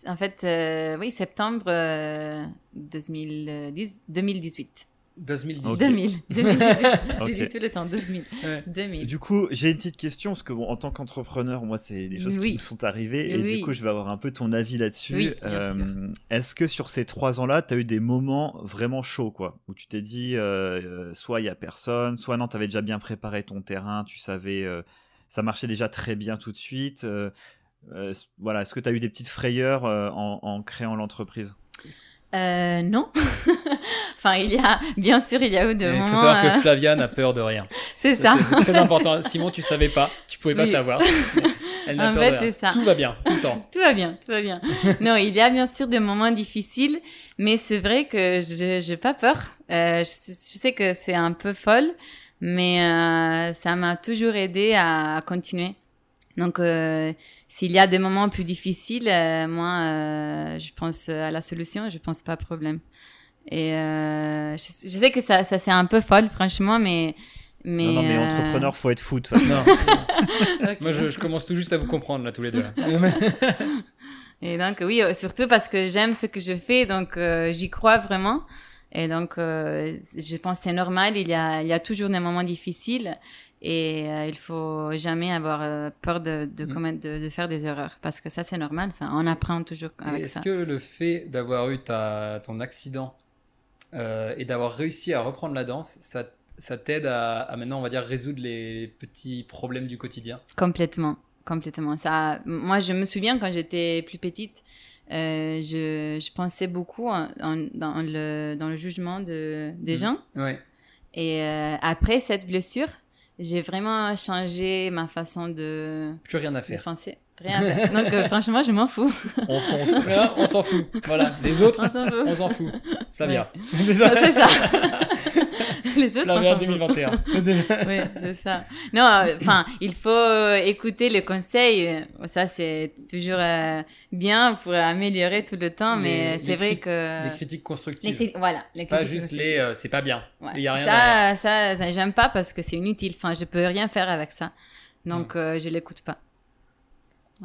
En fait, euh, oui, septembre euh, 2010 2018. 2010. Ok. 2000. 2018. [LAUGHS] Ok. J'ai dit tout le temps, 2000. Ouais. 2000. Du coup, j'ai une petite question parce que bon, en tant qu'entrepreneur, moi, c'est des choses qui me sont arrivées et Oui. du coup, je vais avoir un peu ton avis là-dessus. Oui, Euh, Est-ce que sur ces trois ans-là, tu as eu des moments vraiment chauds, quoi, où tu t'es dit, euh, euh, soit il y a personne, soit non, tu avais déjà bien préparé ton terrain, tu savais, euh, ça marchait déjà très bien tout de suite. euh, euh, voilà, est-ce que tu as eu des petites frayeurs euh, en, en créant l'entreprise? Euh, non. [LAUGHS] enfin, il y a, bien sûr, il y a eu des Il faut savoir euh, que Flavia n'a peur de rien. [LAUGHS] c'est ça. C'est très [LAUGHS] important. Simon, tu savais pas, tu pouvais pas savoir. Elle n'a En peur fait, de rien. c'est ça. Tout va bien, tout le temps. Tout va bien, tout va bien. non, il y a bien sûr des moments difficiles, mais c'est vrai que je n'ai pas peur. Euh, je, sais- je sais que c'est un peu folle, mais euh, ça m'a toujours aidé à continuer. Donc, euh, s'il y a des moments plus difficiles, euh, moi, euh, je pense à la solution, je pense pas de problème. Et euh, je, je sais que ça, ça c'est un peu folle, franchement, mais... mais Non, non, mais euh, entrepreneur, faut être fou de toute façon. Non. ok. Moi, je, je commence tout juste à vous comprendre, là, tous les deux. là. [LAUGHS] Et donc, oui, surtout parce que j'aime ce que je fais, donc euh, j'y crois vraiment. Et donc, euh, je pense que c'est normal, il y, a, il y a toujours des moments difficiles et euh, il faut jamais avoir euh, peur de, de, Mm. commettre, de, de faire des erreurs parce que ça, c'est normal, ça. On apprend toujours avec Est-ce ça. que le fait d'avoir eu ta, ton accident euh, et d'avoir réussi à reprendre la danse, ça, ça t'aide à, à maintenant, on va dire, résoudre les petits problèmes du quotidien? Complètement, complètement. Ça, moi, je me souviens quand j'étais plus petite, euh, je, je pensais beaucoup en- en- dans, le, dans le jugement de, des Mm. gens. Ouais. Et après cette blessure, j'ai vraiment changé ma façon de, Plus rien à de faire. penser. Rien. [LAUGHS] Donc, euh, franchement, je m'en fous. On fonce. [LAUGHS] Là, on s'en fout. Voilà. Les autres, On s'en fout. on s'en fout. Flavia. [LAUGHS] Ah, c'est ça. Les autres, on Flavia s'en fout. 2021. oui, c'est ça. Non, euh, enfin, il faut euh, écouter les conseils. Ça, c'est toujours euh, bien pour améliorer tout le temps, mais Les- c'est les vrai que. Les critiques constructives. les cri- Voilà, les Pas critiques juste aussi. les euh, c'est pas bien. Ouais. Il y a rien ça, ça, ça, j'aime pas parce que c'est inutile. Enfin, je peux rien faire avec ça. Donc, euh, je l'écoute pas.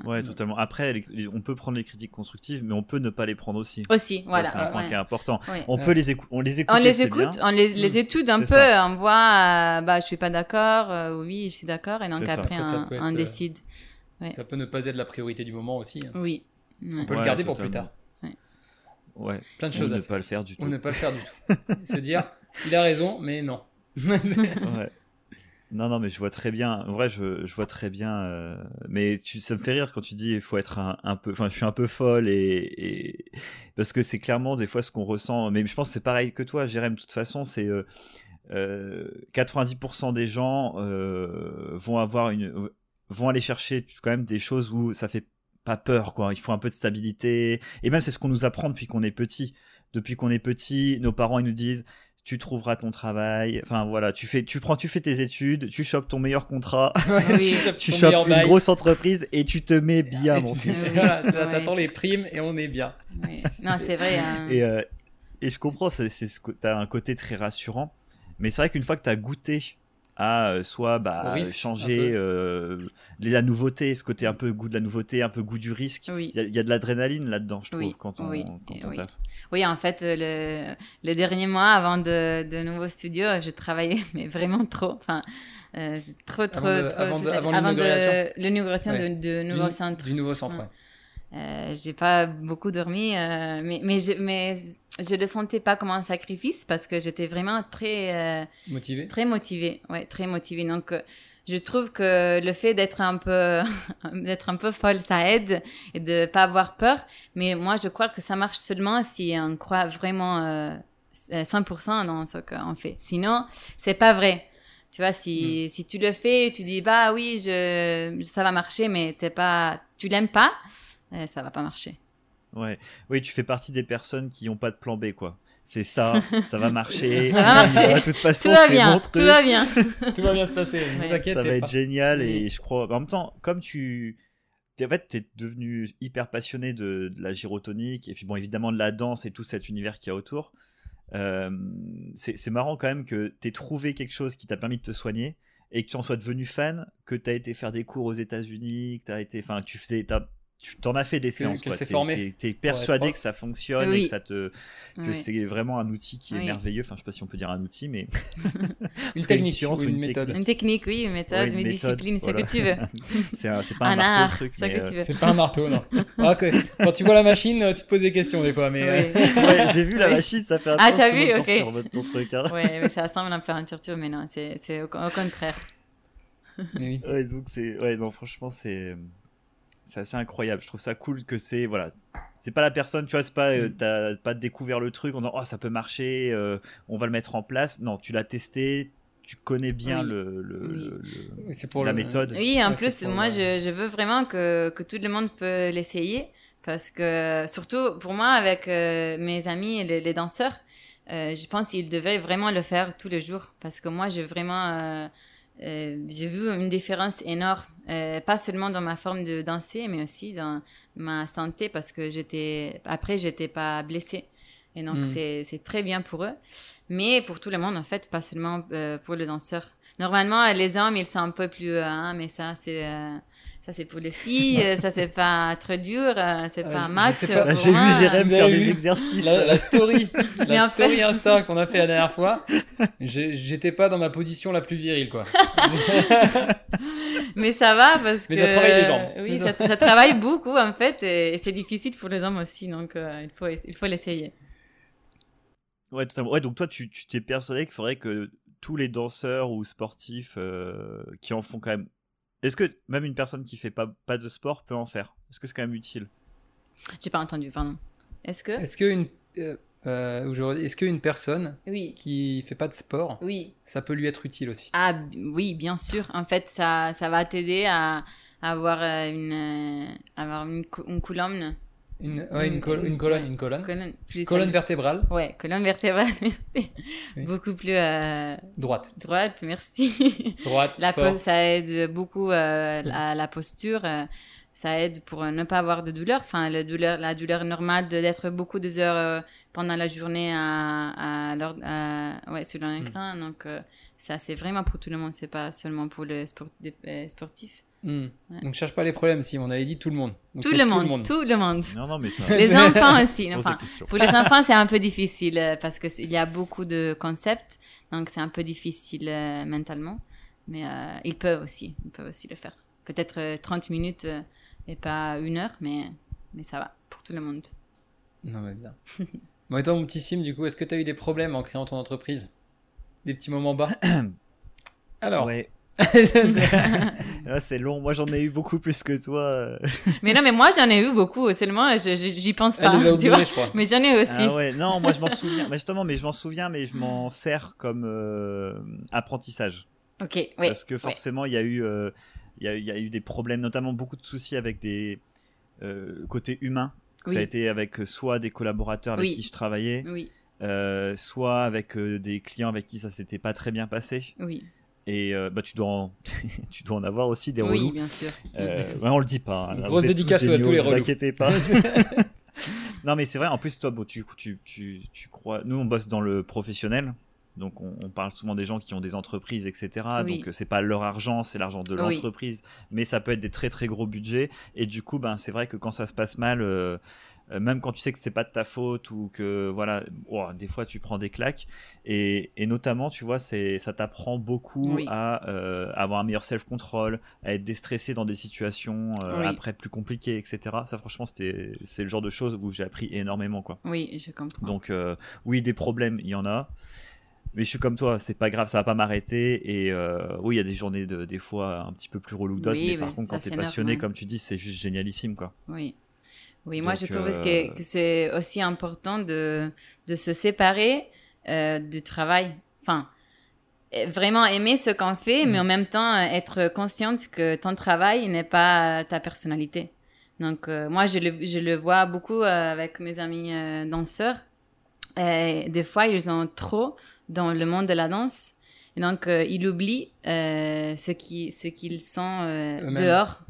Ouais, totalement. Après, les- on peut prendre les critiques constructives, mais on peut ne pas les prendre aussi. Aussi, Ça, voilà. c'est un point ouais. qui est important. Ouais. On Ouais. peut les écouter. On les écoute. On les c'est écoute, bien. on les, les Mm. étude un peu, ça. on voit, euh, bah, je suis pas d'accord, euh, oui, je suis d'accord, et donc après, on, on euh, décide. Ouais. Ça peut ne pas être la priorité du moment aussi. hein. Oui. On Ouais. peut le garder pour plus tard. Ouais. Plein de choses ne à pas faire. le faire du tout. Ou ne pas le faire du tout. [LAUGHS] Se dire, il a raison, mais non. Ouais. [LAUGHS] Non, non, mais je vois très bien. En vrai, je, je vois très bien. euh, Mais tu, ça me fait rire quand tu dis il faut être un, peu. Enfin, je suis un peu folle et. Parce que c'est clairement des fois ce qu'on ressent. Mais je pense que c'est pareil que toi, Jérém. De toute façon, c'est. euh, euh, 90% des gens euh, vont avoir une. vont aller chercher quand même des choses où ça fait pas peur, quoi. Il faut un peu de stabilité. Et même, c'est ce qu'on nous apprend depuis qu'on est petit. Depuis qu'on est petit, nos parents, ils nous disent tu trouveras ton travail. Enfin voilà, tu fais, tu prends, tu fais tes études, tu chopes ton meilleur contrat, Oui. [LAUGHS] tu Ton chopes une bail. grosse entreprise et tu te mets bien, mon tu- fils. voilà, [LAUGHS] T'attends les primes et on est bien. Oui. Non, c'est vrai. hein. Et, euh, et je comprends, c'est, c'est ce que t'as un côté très rassurant. Mais c'est vrai qu'une fois que t'as goûté à euh, soit bah, risque, changer euh, la nouveauté, ce côté un peu goût de la nouveauté, un peu goût du risque. Oui. Il y a- il y, a de l'adrénaline là-dedans, je trouve, Oui, quand on, oui, quand on oui. taffe. Oui, en fait, euh, le, le dernier mois avant de, de nouveau studio, je travaillais [LAUGHS] mais vraiment trop. Enfin, euh, c'est trop, trop, Avant de- trop. avant de- avant avant de l'inauguration? l'inauguration Ouais. de, de nouveau Du- centre. Du nouveau centre, Ouais. ouais. Euh, j'ai pas beaucoup dormi, euh, mais, mais, je, mais je le sentais pas comme un sacrifice parce que j'étais vraiment très, euh, Motivé. très motivée. Ouais, très motivée. Donc, je trouve que le fait d'être un peu, [LAUGHS] d'être un peu folle, ça aide et de pas avoir peur. Mais moi, je crois que ça marche seulement si on croit vraiment euh, 100% dans ce qu'on fait. Sinon, c'est pas vrai. Tu vois, si, si tu le fais, tu dis bah oui, je, ça va marcher, mais t'es pas, tu l'aimes pas, euh, ça va pas marcher. Ouais. Oui, tu fais partie des personnes qui n'ont pas de plan B, quoi. C'est ça, [LAUGHS] ça va marcher. Ça va [LAUGHS] marcher. De toute façon, Tout va bien, tout va bien. [LAUGHS] Tout va bien se passer, ne Ouais. vous inquiétez ça va pas. être génial et je crois. En même temps, comme tu. t'es- En fait, tu es devenu hyper passionné de, de la gyrotonique et puis, bon, évidemment, de la danse et tout cet univers qu'il y a autour. Euh, c'est c'est marrant quand même que tu aies trouvé quelque chose qui t'a permis de te soigner et que tu en sois devenu fan, que tu as été faire des cours aux États-Unis, que tu as été. Enfin, tu faisais. Tu t'en as fait des séances. qu'elle quoi. s'est T'es- être persuadé que ça fonctionne et que ça te que Oui. c'est vraiment un outil qui est Oui. merveilleux. Enfin, je sais pas si on peut dire un outil, mais [LAUGHS] Une [LAUGHS] une technique science ou une une méthode. Une technique, oui, une méthode, Ouais, une une, méthode, discipline, ce voilà. que tu veux. [LAUGHS] c'est un- c'est pas un, Un marteau art, truc. mais, que euh. C'est pas un marteau, non. Ah, que- Quand tu vois la machine, euh, tu te poses des questions des fois, mais. euh, ouais, j'ai vu la machine, ça fait un Ah, t'as vu, ok. ton truc. hein. Ouais, mais ça ressemble un peu un torture, mais non, c'est c'est au, contraire. oui. Ouais, donc c'est ouais, non, franchement, c'est c'est assez incroyable. Je trouve ça cool que c'est voilà, c'est pas la personne, tu vois, c'est pas euh, Mm. t'as pas découvert le truc en disant oh ça peut marcher, euh, on va le mettre en place. Non, tu l'as testé, tu connais bien Oui. le, le- Oui. le- le- C'est pour la le- méthode. Oui, en Ouais, plus, moi, le- je, je veux vraiment que, que tout le monde peut l'essayer. Parce que, surtout pour moi, avec euh, mes amis, et les, les danseurs, euh, je pense qu'ils devraient vraiment le faire tous les jours. Parce que moi, j'ai vraiment. Euh, j'ai vu une différence énorme, euh, pas seulement dans ma forme de danser, mais aussi dans ma santé, parce que j'étais, après, j'étais pas blessée. Et donc, Mm. c'est, très bien pour eux. Mais pour tout le monde, en fait, pas seulement euh, pour le danseur. Normalement, les hommes, ils sont un peu plus, hein, mais ça, c'est, ça, c'est pour les filles, euh, ça, c'est pas très dur, euh, c'est Euh, pas un je match. J'ai vu. Jérém faire des exercices. La, la story, [LAUGHS] Mais la en fait- story Insta qu'on a fait la dernière fois, j'étais pas dans ma position la plus virile, quoi. [LAUGHS] Mais ça va parce Mais que. ça travaille les jambes. Oui, ça, ça travaille beaucoup, en fait, et, et c'est difficile pour les hommes aussi, donc euh, il faut, il faut l'essayer. Ouais, totalement. Ouais, donc toi, tu tu t'es persuadé qu'il faudrait que tous les danseurs ou sportifs euh, qui en font quand même. Est-ce que même une personne qui fait pas, pas de sport peut en faire? Est-ce que c'est quand même utile? J'ai pas entendu, pardon. Est-ce que. Est-ce qu'une euh, euh, aujourd'hui, est-ce qu'une personne Oui, qui fait pas de sport, oui. ça peut lui être utile aussi? Ah oui, bien sûr. En fait, ça, ça va t'aider à, avoir euh, une, euh, avoir une, cou- une colonne. Une, ouais, une, col- une colonne, une colonne. Colonne, plus Colonne vertébrale, Ouais, colonne vertébrale, [LAUGHS] merci. Oui. Beaucoup plus euh, droite. droite, merci. Droite, La fort. pose, ça aide beaucoup euh, à la posture. euh, ça aide pour ne pas avoir de douleur. Enfin, la douleur, la douleur normale d'être beaucoup de heures pendant la journée à, à, ouais, sur un Mm. Donc, ça, c'est vraiment pour tout le monde. C'est pas seulement pour les sport, des- Hmm. Ouais. Donc cherche pas les problèmes, si on avait dit tout le monde. Donc, Tout le, monde, tout le monde. Non, non, mais ça. Les enfants [LAUGHS] aussi. Enfin, pour les [LAUGHS] enfants, c'est un peu difficile euh, parce qu'il y a beaucoup de concepts. Donc, c'est un peu difficile euh, mentalement. Mais euh, ils peuvent aussi. Ils peuvent aussi le faire. Peut-être euh, 30 minutes euh, et pas une heure, mais, mais ça va pour tout le monde. Non, mais bien. [LAUGHS] bon, et toi, mon petit Sim, du coup, est-ce que tu as eu des problèmes en créant ton entreprise? Des petits moments bas? [COUGHS] Alors, Ouais. [LAUGHS] je sais. C'est long. Moi, j'en ai eu beaucoup plus que toi. euh. mais non, mais moi, j'en ai eu beaucoup. Seulement, j'y pense pas. elle les a [LAUGHS] tu oubliés, vois je crois. mais j'en ai aussi. Ah ouais, non, moi je m'en souviens. Mais justement, mais je m'en souviens, mais je m'en sers comme euh, apprentissage. Ok, oui. Parce que forcément, il y a eu, euh, il y, a, il y a eu des problèmes, notamment beaucoup de soucis avec des euh, côtés humains. Oui. Ça a été avec soit des collaborateurs avec Oui. qui je travaillais, Oui, euh, soit avec euh, des clients avec qui ça s'était pas très bien passé. oui. Et euh, bah, tu dois, en... [LAUGHS] tu dois en avoir aussi des Oui, relous. bien sûr. bien Euh, sûr. ouais, on le dit pas. hein. Là, grosse vous dédicace à tous les vous relous. inquiétez pas. [LAUGHS] non, mais c'est vrai. En plus, toi, bon, tu, tu, tu, tu crois. Nous, on bosse dans le professionnel. Donc, on, on parle souvent des gens qui ont des entreprises, etc. Oui. Donc, euh, c'est pas leur argent, c'est l'argent de Oui. l'entreprise. Mais ça peut être des très, très gros budgets. Et du coup, ben, c'est vrai que quand ça se passe mal, euh, même quand tu sais que c'est pas de ta faute ou que, voilà, oh, des fois, tu prends des claques. Et, et notamment, tu vois, c'est, ça t'apprend beaucoup Oui. à euh, avoir un meilleur self-control, à être déstressé dans des situations euh, Oui. après plus compliquées, etc. Ça, franchement, c'était, c'est le genre de choses où j'ai appris énormément, quoi. Oui, je comprends. Donc, euh, oui, des problèmes, il y en a. Mais je suis comme toi, c'est pas grave, ça va pas m'arrêter. Et euh, oui, il y a des journées, de, des fois, un petit peu plus relou que d'autres. Oui, mais par contre, quand t'es passionné, normal. comme tu dis, c'est juste génialissime, quoi. Oui. Oui, moi, Donc, je trouve euh, que, que c'est aussi important de, de se séparer euh, du travail. Enfin, vraiment aimer ce qu'on fait, mais Mm. en même temps euh, être consciente que ton travail n'est pas ta personnalité. Donc, euh, moi, je le, je le vois beaucoup avec mes amis danseurs. Et des fois, ils ont trop dans le monde de la danse. Et donc, euh, ils oublient euh, ce qui- ce qu'ils sont euh, dehors.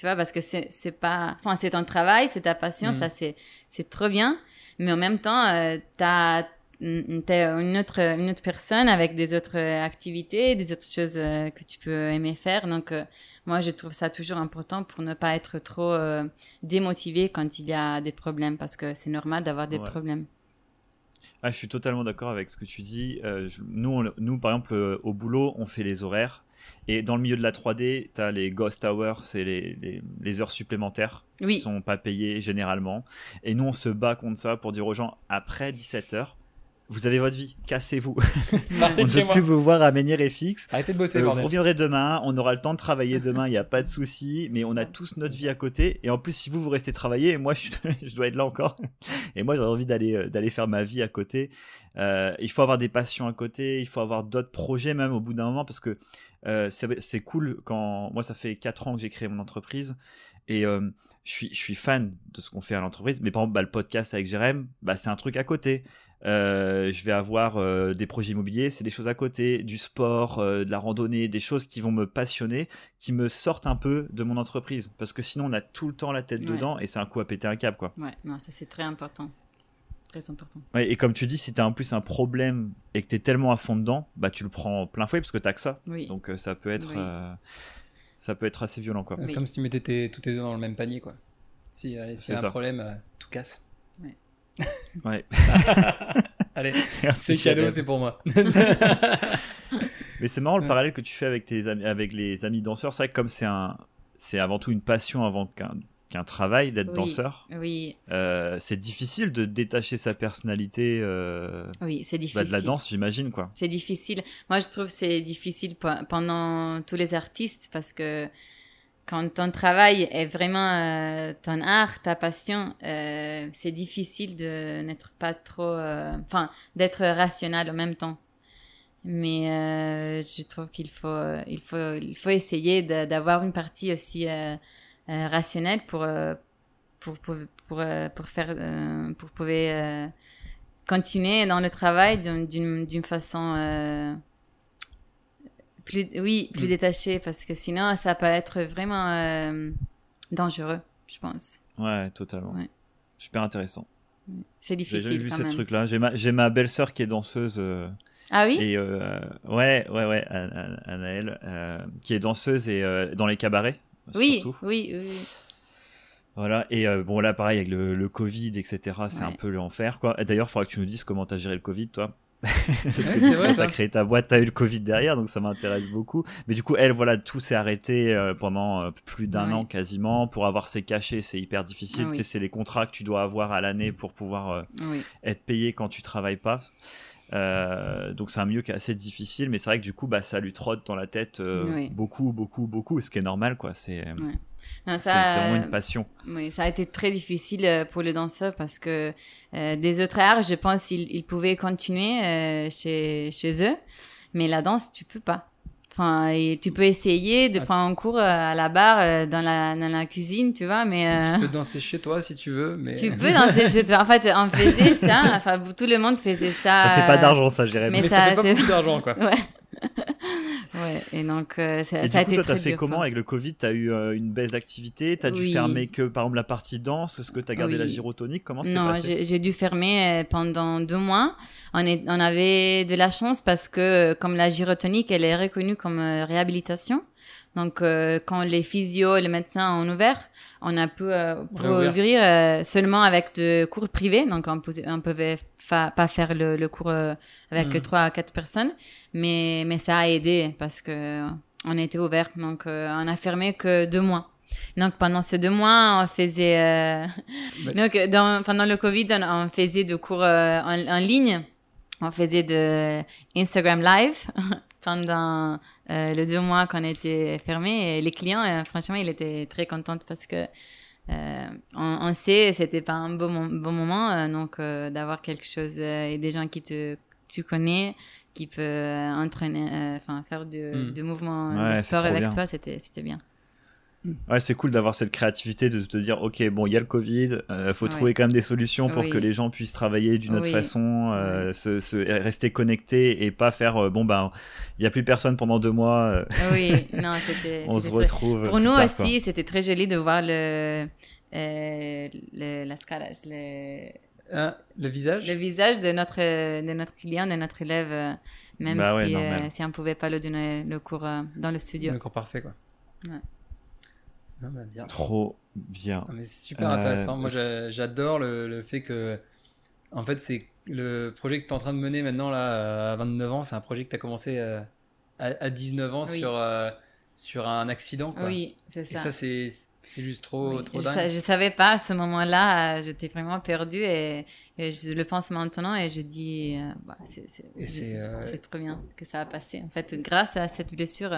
Tu vois, parce que c'est c'est pas. Enfin, c'est ton travail, c'est ta passion, Mhm. ça, c'est c'est trop bien. Mais en même temps, euh, t'as t'es une autre, une autre personne avec des autres euh, activités, des autres choses euh, que tu peux aimer faire. Donc, euh, moi, je trouve ça toujours important pour ne pas être trop démotivé quand il y a des problèmes, parce que c'est normal d'avoir des Ouais. problèmes. Ah, je suis totalement d'accord avec ce que tu dis. Je- nous, on- nous, par exemple, au boulot, on fait les horaires. Et dans le milieu de la 3D, tu as les ghost hours, c'est les, les, les heures supplémentaires Oui. qui sont pas payées généralement. Et nous, on se bat contre ça pour dire aux gens, après 17 heures, vous avez votre vie, cassez-vous. [LAUGHS] On ne veut plus vous voir à Menhir et Fixe. Arrêtez de bosser, Euh, vous reviendrez demain, on aura le temps de travailler [LAUGHS] demain, il n'y a pas de souci, mais on a tous notre vie à côté. Et en plus, si vous, vous restez travailler, moi, je, [LAUGHS] je dois être là encore. Et moi, j'ai envie d'aller euh, d'aller faire ma vie à côté. Euh, il faut avoir des passions à côté, il faut avoir d'autres projets même au bout d'un moment, parce que euh, c'est c'est cool quand... Moi, ça fait 4 ans que j'ai créé mon entreprise. Et euh, je, suis, je suis fan de ce qu'on fait à l'entreprise. Mais par exemple, bah, le podcast avec Jérém, bah, c'est un truc à côté. Euh, je vais avoir euh, des projets immobiliers, c'est des choses à côté, du sport, euh, de la randonnée, des choses qui vont me passionner, qui me sortent un peu de mon entreprise. Parce que sinon, on a tout le temps la tête Ouais. dedans et c'est un coup à péter un câble, quoi. Ouais, non, ça c'est très important. Très important. Ouais, et comme tu dis, si tu as en plus un problème et que tu es tellement à fond dedans, bah tu le prends plein fouet parce que tu que ça. Oui. Donc euh, ça peut être Oui. euh, ça peut être assez violent, quoi. C'est Oui. comme si tu mettais tes- tous tes œufs dans le même panier, quoi. Si, euh, y a un ça. problème, euh, tout casse. Ouais. [LAUGHS] Allez, Merci, c'est cadeau, c'est pour moi. [LAUGHS] [LAUGHS] Mais c'est marrant le Ouais. parallèle que tu fais avec tes amis, avec les amis danseurs. C'est vrai que comme c'est un, c'est avant tout une passion avant qu'un qu'un travail d'être Oui. danseur. Oui, euh, c'est difficile de détacher sa personnalité euh, oui, c'est bah, difficile. de la danse, j'imagine quoi. C'est difficile. Moi, je trouve que c'est difficile pe- pendant tous les artistes parce que quand ton travail est vraiment euh, ton art, ta passion, euh, c'est difficile de n'être pas trop, euh, enfin, d'être rationnel en même temps. Mais je trouve qu'il faut, il faut, il faut essayer d'avoir une partie aussi rationnelle pour, pour, pour, pour, pour faire, pour pouvoir continuer dans le travail d'une façon plus, oui, plus mm. détachée, parce que sinon, ça peut être vraiment dangereux, je pense. Ouais, totalement. Super intéressant. C'est difficile. J'ai vu ce truc-là. J'ai ma, ma belle-sœur qui est danseuse. Euh, ah oui? et euh, Ouais, ouais, ouais, Anaëlle, euh, qui est danseuse et dans les cabarets. Oui, oui, oui. Voilà, et bon là pareil avec le, le Covid, etc., c'est un peu l'enfer quoi. D'ailleurs, il faudra que tu nous dises comment tu as géré le Covid toi. [LAUGHS] Parce que c'est vrai, ça. créé ta boîte, t'as eu le Covid derrière, donc ça m'intéresse beaucoup. Mais du coup, elle, voilà, tout s'est arrêté euh, pendant euh, plus d'un an quasiment. Pour avoir ses cachets, c'est hyper difficile. Ah tu sais, c'est les contrats que tu dois avoir à l'année pour pouvoir euh, être payé quand tu travailles pas. donc c'est un milieu qui est assez difficile, mais c'est vrai que du coup, bah, ça lui trotte dans la tête beaucoup, beaucoup, beaucoup, ce qui est normal, quoi. C'est c'est vraiment une passion. Oui, ça a été très difficile euh, pour les danseurs parce que euh, des autres arts, je pense qu'ils ils pouvaient continuer euh, chez, chez eux, mais la danse, tu peux pas. Enfin, et tu peux essayer de ah. prendre un cours à la barre, dans la, dans la cuisine, tu vois, mais... Tu, peux danser chez toi si tu veux, mais... [LAUGHS] Tu peux danser chez toi. En fait, on faisait ça, [LAUGHS] enfin, tout le monde faisait ça. Ça fait pas d'argent, ça, Jérémy. Mais, mais ça, ça, fait pas beaucoup d'argent, quoi. [LAUGHS] ouais. [LAUGHS] Ouais, et donc euh, ça, et ça a été toi, très as fait comment avec le Covid? Tu as eu euh, une baisse d'activité? Tu as dû fermer que par exemple la partie danse? Est-ce que tu as gardé la gyrotonique? Comment c'est Non, j'ai dû fermer euh, pendant deux mois. On, est, on avait de la chance parce que comme la gyrotonique, elle est reconnue comme réhabilitation. Donc, quand les physios et les médecins ont ouvert, on a pu ouvrir seulement avec de cours privés. Donc, on, pouvait, on pouvait pas faire le, le cours avec hmm. trois à quatre personnes. Mais, mais ça a aidé parce que on était ouvert. Donc, euh, on a fermé que deux mois. Donc, pendant ces deux mois, on faisait. Euh, [LAUGHS] donc, dans, pendant le Covid, on, faisait des cours euh, en, en, ligne. On faisait de Instagram Live [LAUGHS] pendant les deux mois qu'on était fermé. Et les clients, franchement, ils étaient très contents parce que. on, on, sait, c'était pas un bon, bon moment, donc d'avoir quelque chose et des gens qui te tu connais, qui peut euh, entraîner, euh, enfin faire de, hmm. de mouvements de sport avec toi, c'était bien. Ouais, c'est cool d'avoir cette créativité de te dire, ok, bon, il y a le Covid, il euh, faut trouver quand même des solutions pour que les gens puissent travailler d'une autre façon, se, rester connectés et pas faire, bon, ben, il n'y a plus personne pendant deux mois. oui, [LAUGHS] non, c'était. On se retrouve. Pour nous aussi, c'était très joli de voir le, le, las caras, le Hein, le visage? Le visage de notre, de notre client, de notre élève, euh, même bah si, euh, si, on ne pouvait pas le donner le cours euh, dans le studio. Le cours parfait, quoi. Ouais. Non, bah, bien. Trop bien. c'est super intéressant. Moi, j'adore le, le, fait que, en fait, c'est le projet que tu es en train de mener maintenant, là, à 29 ans, c'est un projet que tu as commencé à, à, 19 ans sur, sur un accident, quoi. Oui, c'est ça. Et ça, c'est c'est juste trop, trop dingue. Je, ne savais pas à ce moment-là, euh, j'étais vraiment perdue et, je le pense maintenant et je dis, euh, bah, euh, c'est trop bien que ça a passé. En fait, grâce à cette blessure,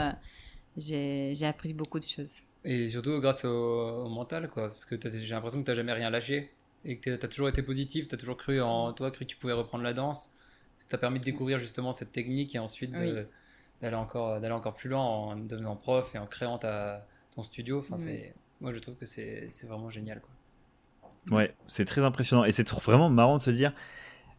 j'ai appris beaucoup de choses. Et surtout grâce au, mental, quoi, parce que j'ai l'impression que tu n'as jamais rien lâché et que tu as toujours été positif, tu as toujours cru en toi, cru que tu pouvais reprendre la danse. Ça t'a permis de découvrir justement cette technique et ensuite d'aller encore, encore plus loin en devenant prof et en créant ta, ton studio. Enfin, c'est moi je trouve que c'est vraiment génial. Quoi. Ouais, c'est très impressionnant. Et c'est vraiment marrant de se dire,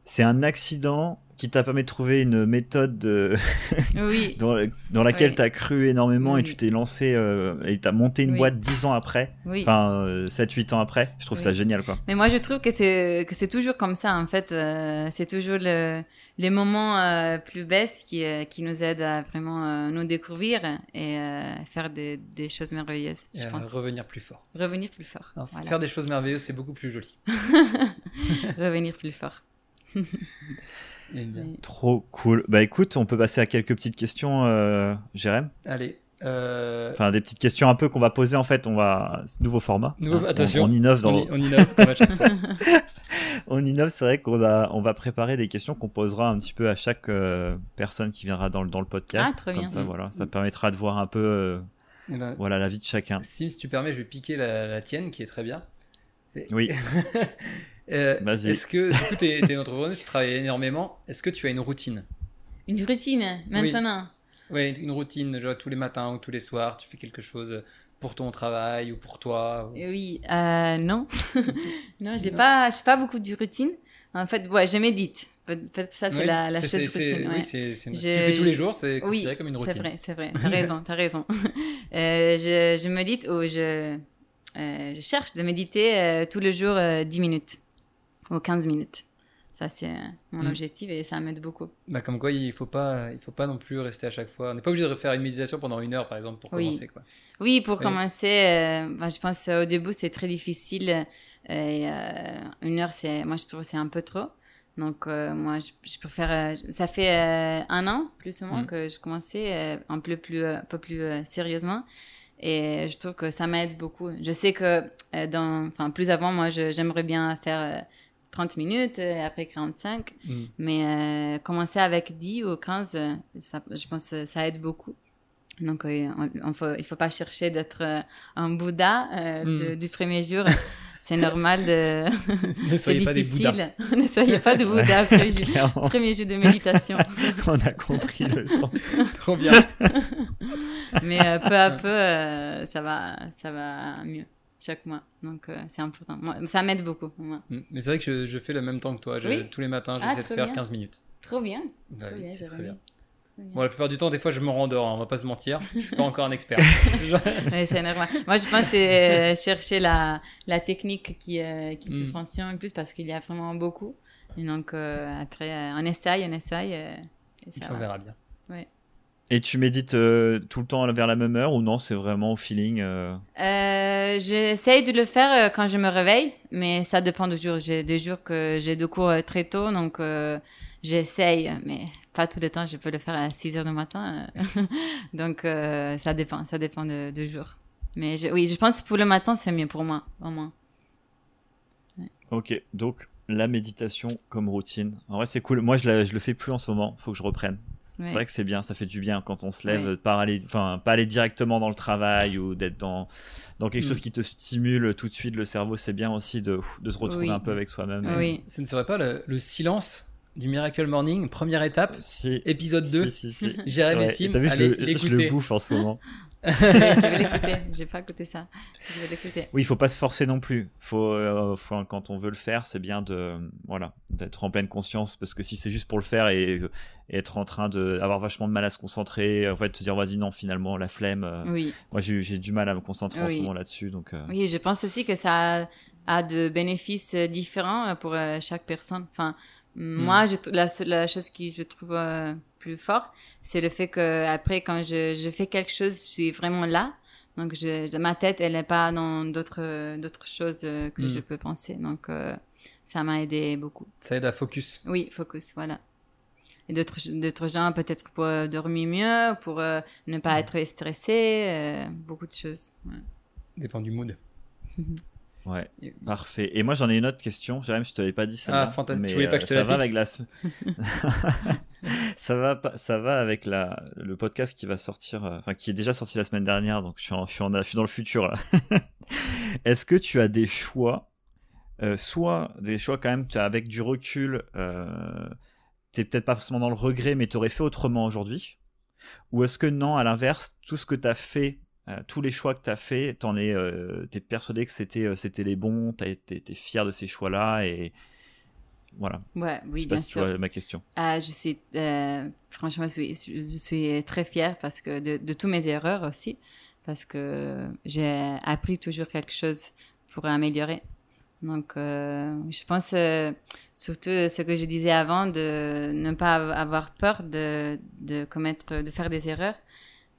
c'est un accident qui t'a permis de trouver une méthode [LAUGHS] oui. [LAUGHS] dans, dans, laquelle tu as cru énormément et tu t'es lancé euh, et tu as monté une boîte 10 ans après, enfin 7-8 euh, ans après. Je trouve ça génial. Quoi. Mais moi, je trouve que c'est, que c'est toujours comme ça, en fait. Euh, c'est toujours le, les moments plus baisses qui, qui nous aident à vraiment nous découvrir et faire des, des, choses merveilleuses, je pense. Revenir plus fort. Revenir plus fort. Faire des choses merveilleuses, c'est beaucoup plus joli. [LAUGHS] Revenir plus fort. Trop cool. Bah écoute, on peut passer à quelques petites questions, euh, Jérém. Allez. Euh, enfin, des petites questions un peu qu'on va poser en fait. On va nouveau format. Nouveau... Hein, Attention. On, innove dans. On, innove chaque fois. [LAUGHS] [LAUGHS] on innove. C'est vrai qu'on a, on va préparer des questions qu'on posera un petit peu à chaque euh, personne qui viendra dans le dans le podcast. Ah, très comme bien. ça, voilà, ça permettra de voir un peu. Eh ben, voilà la vie de chacun. Si, si tu permets, je vais piquer la, la tienne qui est très bien. Oui. [LAUGHS] Euh, est-ce que, du coup, tu es, es, une entrepreneuse, tu travailles énormément. Est-ce que tu as une routine? Une routine, maintenant. Oui, une routine, genre tous les matins ou tous les soirs, tu fais quelque chose pour ton travail ou pour toi ou... Oui, euh, non. [LAUGHS] non, j'ai pas, pas beaucoup de routine. En fait, ouais, je médite. Peut-être ça, c'est la, la chose routine. Oui, c'est, si tu fais tous les jours, c'est considéré comme une routine. C'est vrai, c'est vrai. [LAUGHS] T'as raison, t'as raison. [LAUGHS] Euh, je, je, médite ou je, euh, je cherche de méditer euh, tous les jours 10 minutes ou 15 minutes. Ça, c'est mon mm. objectif et ça m'aide beaucoup. Bah, comme quoi, il ne faut, pas, il faut pas non plus rester à chaque fois. On n'est pas obligé de faire une méditation pendant une heure, par exemple, pour commencer. Quoi. Oui, pour commencer, bah, je pense au début, c'est très difficile. Et, une heure, c'est, moi, je trouve c'est un peu trop. Donc, euh, moi, je, préfère. Euh, ça fait euh, un an, plus ou moins, mm. que je commençais un peu plus, un peu plus sérieusement. Et je trouve que ça m'aide beaucoup. Je sais que, dans, enfin, plus avant, moi, j'aimerais bien faire 30 minutes et après 45. Mm. Mais commencer avec 10 ou 15, ça, je pense que ça aide beaucoup. Donc, il ne faut, il faut pas chercher d'être un Bouddha mm. du premier jour. [LAUGHS] c'est normal de. [LAUGHS] [LAUGHS] ne soyez pas des Bouddhas. ne soyez pas des Bouddhas après premier jeu de méditation. On a compris le sens. Trop bien. Mais euh, peu à peu, euh, ça, va, ça va mieux chaque mois. Donc euh, c'est important. Moi, ça m'aide beaucoup. Moi. Mm. Mais c'est vrai que je, je, fais le même temps que toi. Tous les matins, j'essaie ah, de faire 15 minutes. Trop bien. Bah, oui, c'est très bien. Bon, la plupart du temps, des fois, je me rendors, hein, on va pas se mentir. Je suis pas encore un expert. [LAUGHS] [LAUGHS] c'est normal. Moi, je pense que c'est euh, chercher la, la technique qui, euh, qui te mm. fonctionne le plus parce qu'il y a vraiment beaucoup. Et donc, euh, après, on essaye, on essaye. Et ça on verra bien. Et tu médites tout le temps vers la même heure ou non C'est vraiment au feeling J'essaye de le faire quand je me réveille, mais ça dépend du jour. J'ai des jours que j'ai de cours très tôt, donc j'essaye, mais pas tout le temps. Je peux le faire à 6 heures du matin. Euh. [LAUGHS] Donc, euh, ça dépend. Ça dépend de, jour. Mais oui, je pense que pour le matin, c'est mieux pour moi, au moins. Ok, donc la méditation comme routine. En vrai, c'est cool. Moi, je, je le fais plus en ce moment. Faut que je reprenne. C'est vrai que c'est bien, ça fait du bien quand on se lève, pas aller, enfin, pas aller directement dans le travail ou d'être dans, dans quelque mm. chose qui te stimule tout de suite le cerveau. C'est bien aussi de, de se retrouver un peu avec soi-même. Oui. Ce ne serait pas le silence du Miracle Morning, première étape, épisode 2. Si, si, Jérémy Sim, vu, allez je, le, bouffe en ce moment. [LAUGHS] je vais, [LAUGHS] l'écouter, j'ai pas écouté ça. Je vais l'écouter. Oui, il faut pas se forcer non plus. Faut, euh, faut quand on veut le faire, c'est bien de voilà d'être en pleine conscience parce que si c'est juste pour le faire et, être en train de avoir vachement de mal à se concentrer, en fait, se dire vas-y non finalement la flemme. Euh, oui. Moi j'ai du mal à me concentrer en ce moment là-dessus donc. Euh. Oui, je pense aussi que ça a, de bénéfices différents pour chaque personne. Enfin Hmm. Moi, je, la, la, chose qui je trouve plus fort, c'est le fait que après, quand je, je, fais quelque chose, je suis vraiment là. Donc, je, ma tête, elle n'est pas dans d'autres d'autres choses euh, que je hmm. peux penser. Donc, euh, ça m'a aidé beaucoup. Ça aide à focus. Oui, focus, voilà. Et d'autres gens, peut-être pour dormir mieux, pour ne pas hmm. être stressé, beaucoup de choses. Dépend du mood. [LAUGHS] Ouais, parfait. Et moi, j'en ai une autre question. Jérémy, je te l'avais pas dit ça. Ah, fantastique. Tu voulais pas que je te ça la va avec la... [LAUGHS] ça va ça va avec la le podcast qui va sortir euh, enfin qui est déjà sorti la semaine dernière donc je suis suis, je dans le futur là. [LAUGHS] Est-ce que tu as des choix euh, soit des choix quand même avec du recul euh, t'es peut-être pas forcément dans le regret mais tu aurais fait autrement aujourd'hui? Ou est-ce que non à l'inverse tout ce que tu as fait euh, tous les choix que tu as fait, tu es, euh, es, persuadé que c'était les bons, tu été fier de ces choix-là et voilà. Ouais, oui, je sais bien pas sûr. Si tu vois ma question. Ah, je suis franchement, je suis, je suis, très fière parce que de, de toutes mes erreurs aussi, parce que j'ai appris toujours quelque chose pour améliorer. Donc, je pense surtout ce que je disais avant de ne pas avoir peur de, de commettre, de faire des erreurs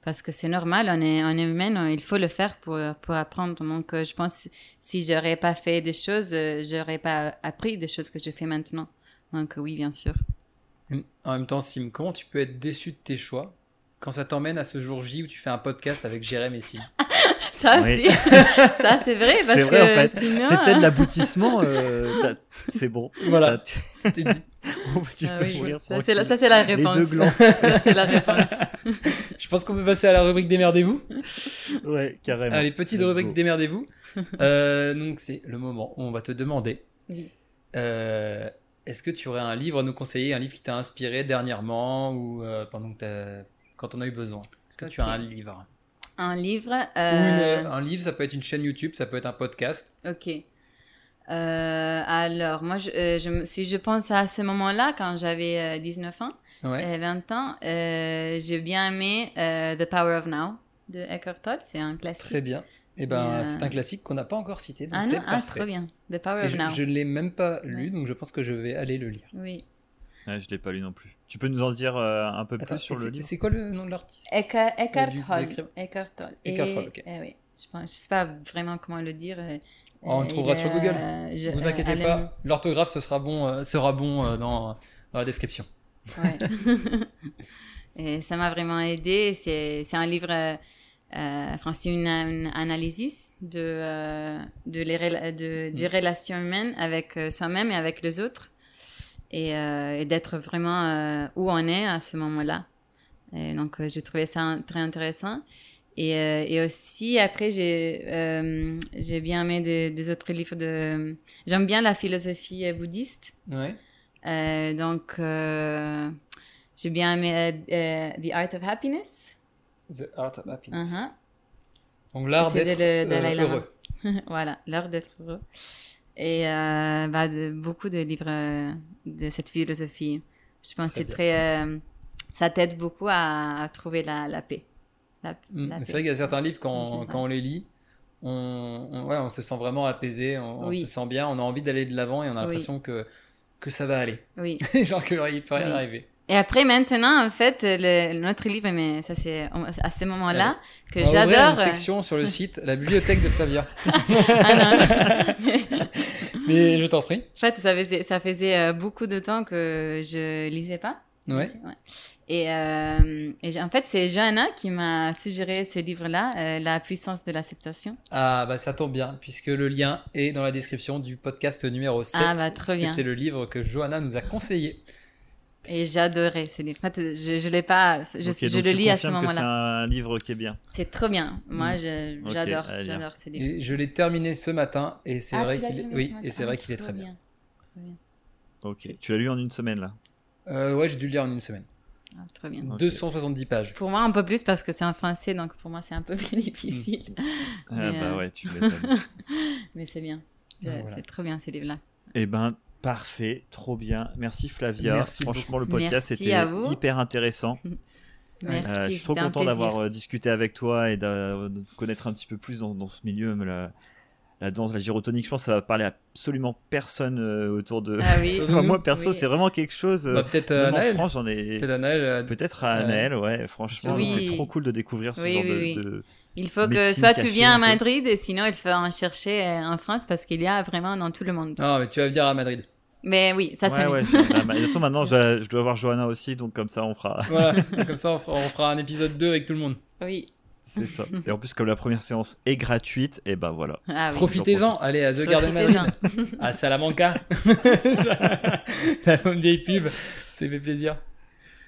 parce que c'est normal, on est, humain, il faut le faire pour, pour apprendre. Donc, euh, je pense si j'aurais pas fait des choses, euh, j'aurais pas appris des choses que je fais maintenant. Donc, oui, bien sûr. En même temps, Sim, comment tu peux être déçu de tes choix quand ça t'emmène à ce jour J où tu fais un podcast avec Jérém et Sim [LAUGHS] Ça aussi, [LAUGHS] ça c'est vrai parce vrai, que en fait. sinon... c'est peut-être l'aboutissement. Euh, [LAUGHS] c'est bon. Voilà. dit. tu ah peux oui, ça, c'est la, ça, c'est la réponse. Les deux ça, c'est la réponse. Je pense qu'on peut passer à la rubrique Démerdez-vous. Ouais, carrément. Allez, petite rubrique Démerdez-vous. Euh, donc, c'est le moment où on va te demander euh, est-ce que tu aurais un livre à nous conseiller, un livre qui t'a inspiré dernièrement ou euh, pendant que t'as- quand on a eu besoin Est-ce que tu as un livre? Un livre. Ou euh, une- Un livre, ça peut être une chaîne YouTube, ça peut être un podcast. Ok. Euh, alors, moi, je, euh, je si je pense à ce moment-là, quand j'avais euh, 19 ans, Ouais. euh, 20 ans, euh, j'ai bien aimé The Power of Now de Eckhart Tolle. C'est un classique. Très bien. Et ben, c'est un classique qu'on n'a pas encore cité, donc Ah c'est non, ah, parfait. trop bien. The Power Et of je Now. je ne l'ai même pas lu, Ouais. donc je pense que je vais aller le lire. Oui. Ouais, je l'ai pas lu non plus. Tu peux nous en dire euh, un peu Attends, plus sur le livre c'est quoi le nom de l'artiste Eckhart, Tolle. Eckhart Tolle. Eckhart Tolle, ok. eh oui. Je je sais pas vraiment comment le dire. euh, On le euh, trouvera sur Google. euh, je- Vous inquiétez pas, l'orthographe ce sera bon, euh, sera bon euh, dans, dans la description. Ouais. [LAUGHS] [LAUGHS] Et ça m'a vraiment aidé. C'est, c'est un livre, euh, euh, enfin, c'est une, une analyse de, euh, de les, de, des relations humaines avec soi-même et avec les autres. Et, euh, et d'être vraiment euh, où on est à ce moment-là. Donc, euh, j'ai trouvé ça très intéressant. Et, et aussi, après, j'ai, j'ai bien aimé des, des autres livres de... J'aime bien la philosophie bouddhiste. Ouais. Donc, j'ai bien aimé The Art of Happiness. The Art of Happiness. Uh-huh. Donc l'art d'être heureux. [LAUGHS] voilà, l'art d'être heureux. Et euh, bah, de, beaucoup de livres euh, de cette philosophie. Je pense que c'est très. euh, ça t'aide beaucoup à, à trouver la, la paix. Mm, C'est vrai qu'il y a certains livres, quand, quand on les lit, on, on- ouais, on se sent vraiment apaisé, on, se sent bien, on a envie d'aller de l'avant et on a Oui. l'impression que, que ça va aller. Oui. [LAUGHS] Genre qu'il peut rien Oui. arriver. Et après, maintenant, en fait, le, notre livre, mais ça, c'est à ce moment-là que On va ouvrir j'adore. une section sur le site, la bibliothèque de Flavia. [LAUGHS] Ah, non. Mais je t'en prie. En fait, ça faisait, ça faisait euh, beaucoup de temps que je lisais pas. Ouais. Et, euh, et en fait, c'est Johanna qui m'a suggéré ce livre-là, euh, La puissance de l'acceptation. Ah bah ça tombe bien, puisque le lien est dans la description du podcast numéro 7. Ah, bah, trop bien. C'est le livre que Johanna nous a conseillé. Et j'adorais ce livre. En fait, je, je l'ai pas, je, le lis à ce que C'est moment-là. un livre qui est bien. C'est trop bien. Moi, Ok, j'adore, bien. j'adore ce livre. Et je l'ai terminé ce matin et c'est Ah, vrai qu'il est... Oui, et c'est Ah, vrai qu'il est très bien. Trop bien. Ok. Tu l'as lu en une semaine là. Euh, ouais, j'ai dû le lire en une semaine. Ah, trop bien. Ok. 270 pages. Pour moi, un peu plus parce que c'est en français, donc pour moi, c'est un peu [LAUGHS] plus difficile. Ah Mais, bah euh, ouais, tu m'étonnes. [LAUGHS] Mais c'est bien. Ah, C'est voilà. trop bien, ces livres-là. Eh ben, parfait, trop bien. Merci Flavia. Merci Franchement, le podcast Merci était à hyper intéressant. [LAUGHS] Merci. Euh, je suis trop content d'avoir euh, discuté avec toi et de connaître un petit peu plus dans, dans ce milieu. mais La, la danse, la gyrotonique, je pense que ça va parler à absolument personne euh, autour de. Ah oui. [LAUGHS] Enfin, moi, perso, Oui. c'est vraiment quelque chose. Bah, peut-être en Anaël. Ai. Peut-être Anaël. euh, Peut-être à Anaël, ouais, franchement. Oui. C'est trop cool de découvrir ce Oui, genre oui, de- oui. de, Il faut que soit tu viens à. Madrid, et sinon il faut en chercher en France parce qu'il y a vraiment dans tout le monde. Non, mais tu vas venir à Madrid. Mais oui, ça c'est ouais, ouais, bah, De toute façon, maintenant, [LAUGHS] je dois, je dois voir Johanna aussi, donc comme ça, on fera. Voilà, [LAUGHS] comme ça on fera, on fera un épisode 2 avec tout le monde. Oui. C'est ça. [LAUGHS] Et en plus, comme la première séance est gratuite, et ben voilà. Ah oui. Profitez-en, profite. allez à The Garden Madrid, à Salamanca. la bonne vieille pub, ça fait plaisir.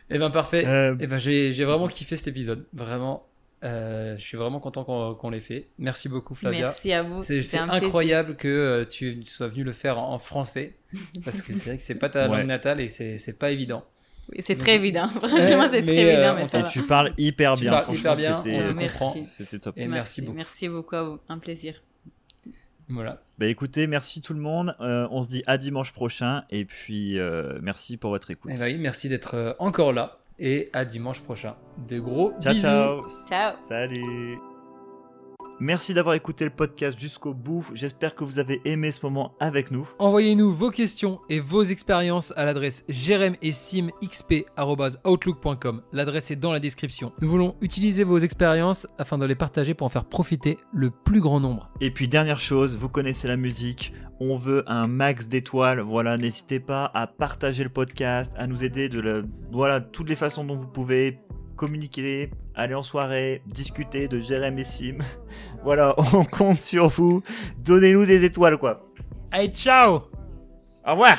Eh ben parfait. Euh, Eh ben j'ai j'ai vraiment kiffé cet épisode, vraiment. Euh, je suis vraiment content qu'on qu'on l'ait fait. Merci beaucoup Flavia. Merci à vous. C'est plaisir. incroyable que euh, tu sois venu le faire en, en français parce que c'est vrai que c'est pas ta [LAUGHS] Ouais. langue natale et c'est pas évident. Oui, c'est très évident. Franchement, c'est très évident. euh, mais on ça et va. tu parles hyper Tu bien. parles franchement, hyper bien, c'était- on te comprend. C'était top. Et merci beaucoup. Merci beaucoup à vous. Un plaisir. Voilà. Bah écoutez, merci tout le monde. Euh, on se dit à dimanche prochain. Et puis, euh, merci pour votre écoute. Eh ben oui, merci d'être encore là et à dimanche prochain. Des gros Ciao, bisous. ciao. Ciao. Salut. Merci d'avoir écouté le podcast jusqu'au bout. J'espère que vous avez aimé ce moment avec nous. Envoyez-nous vos questions et vos expériences à l'adresse jeremessimxp.outlook.com. L'adresse est dans la description. Nous voulons utiliser vos expériences afin de les partager pour en faire profiter le plus grand nombre. Et puis dernière chose, vous connaissez la musique, on veut un max d'étoiles. Voilà, n'hésitez pas à partager le podcast, à nous aider de la, voilà toutes les façons dont vous pouvez communiquer, aller en soirée, discuter de Jérém et Sim. Voilà, [LAUGHS] on compte sur vous. Donnez-nous des étoiles quoi. Allez, ciao Au revoir.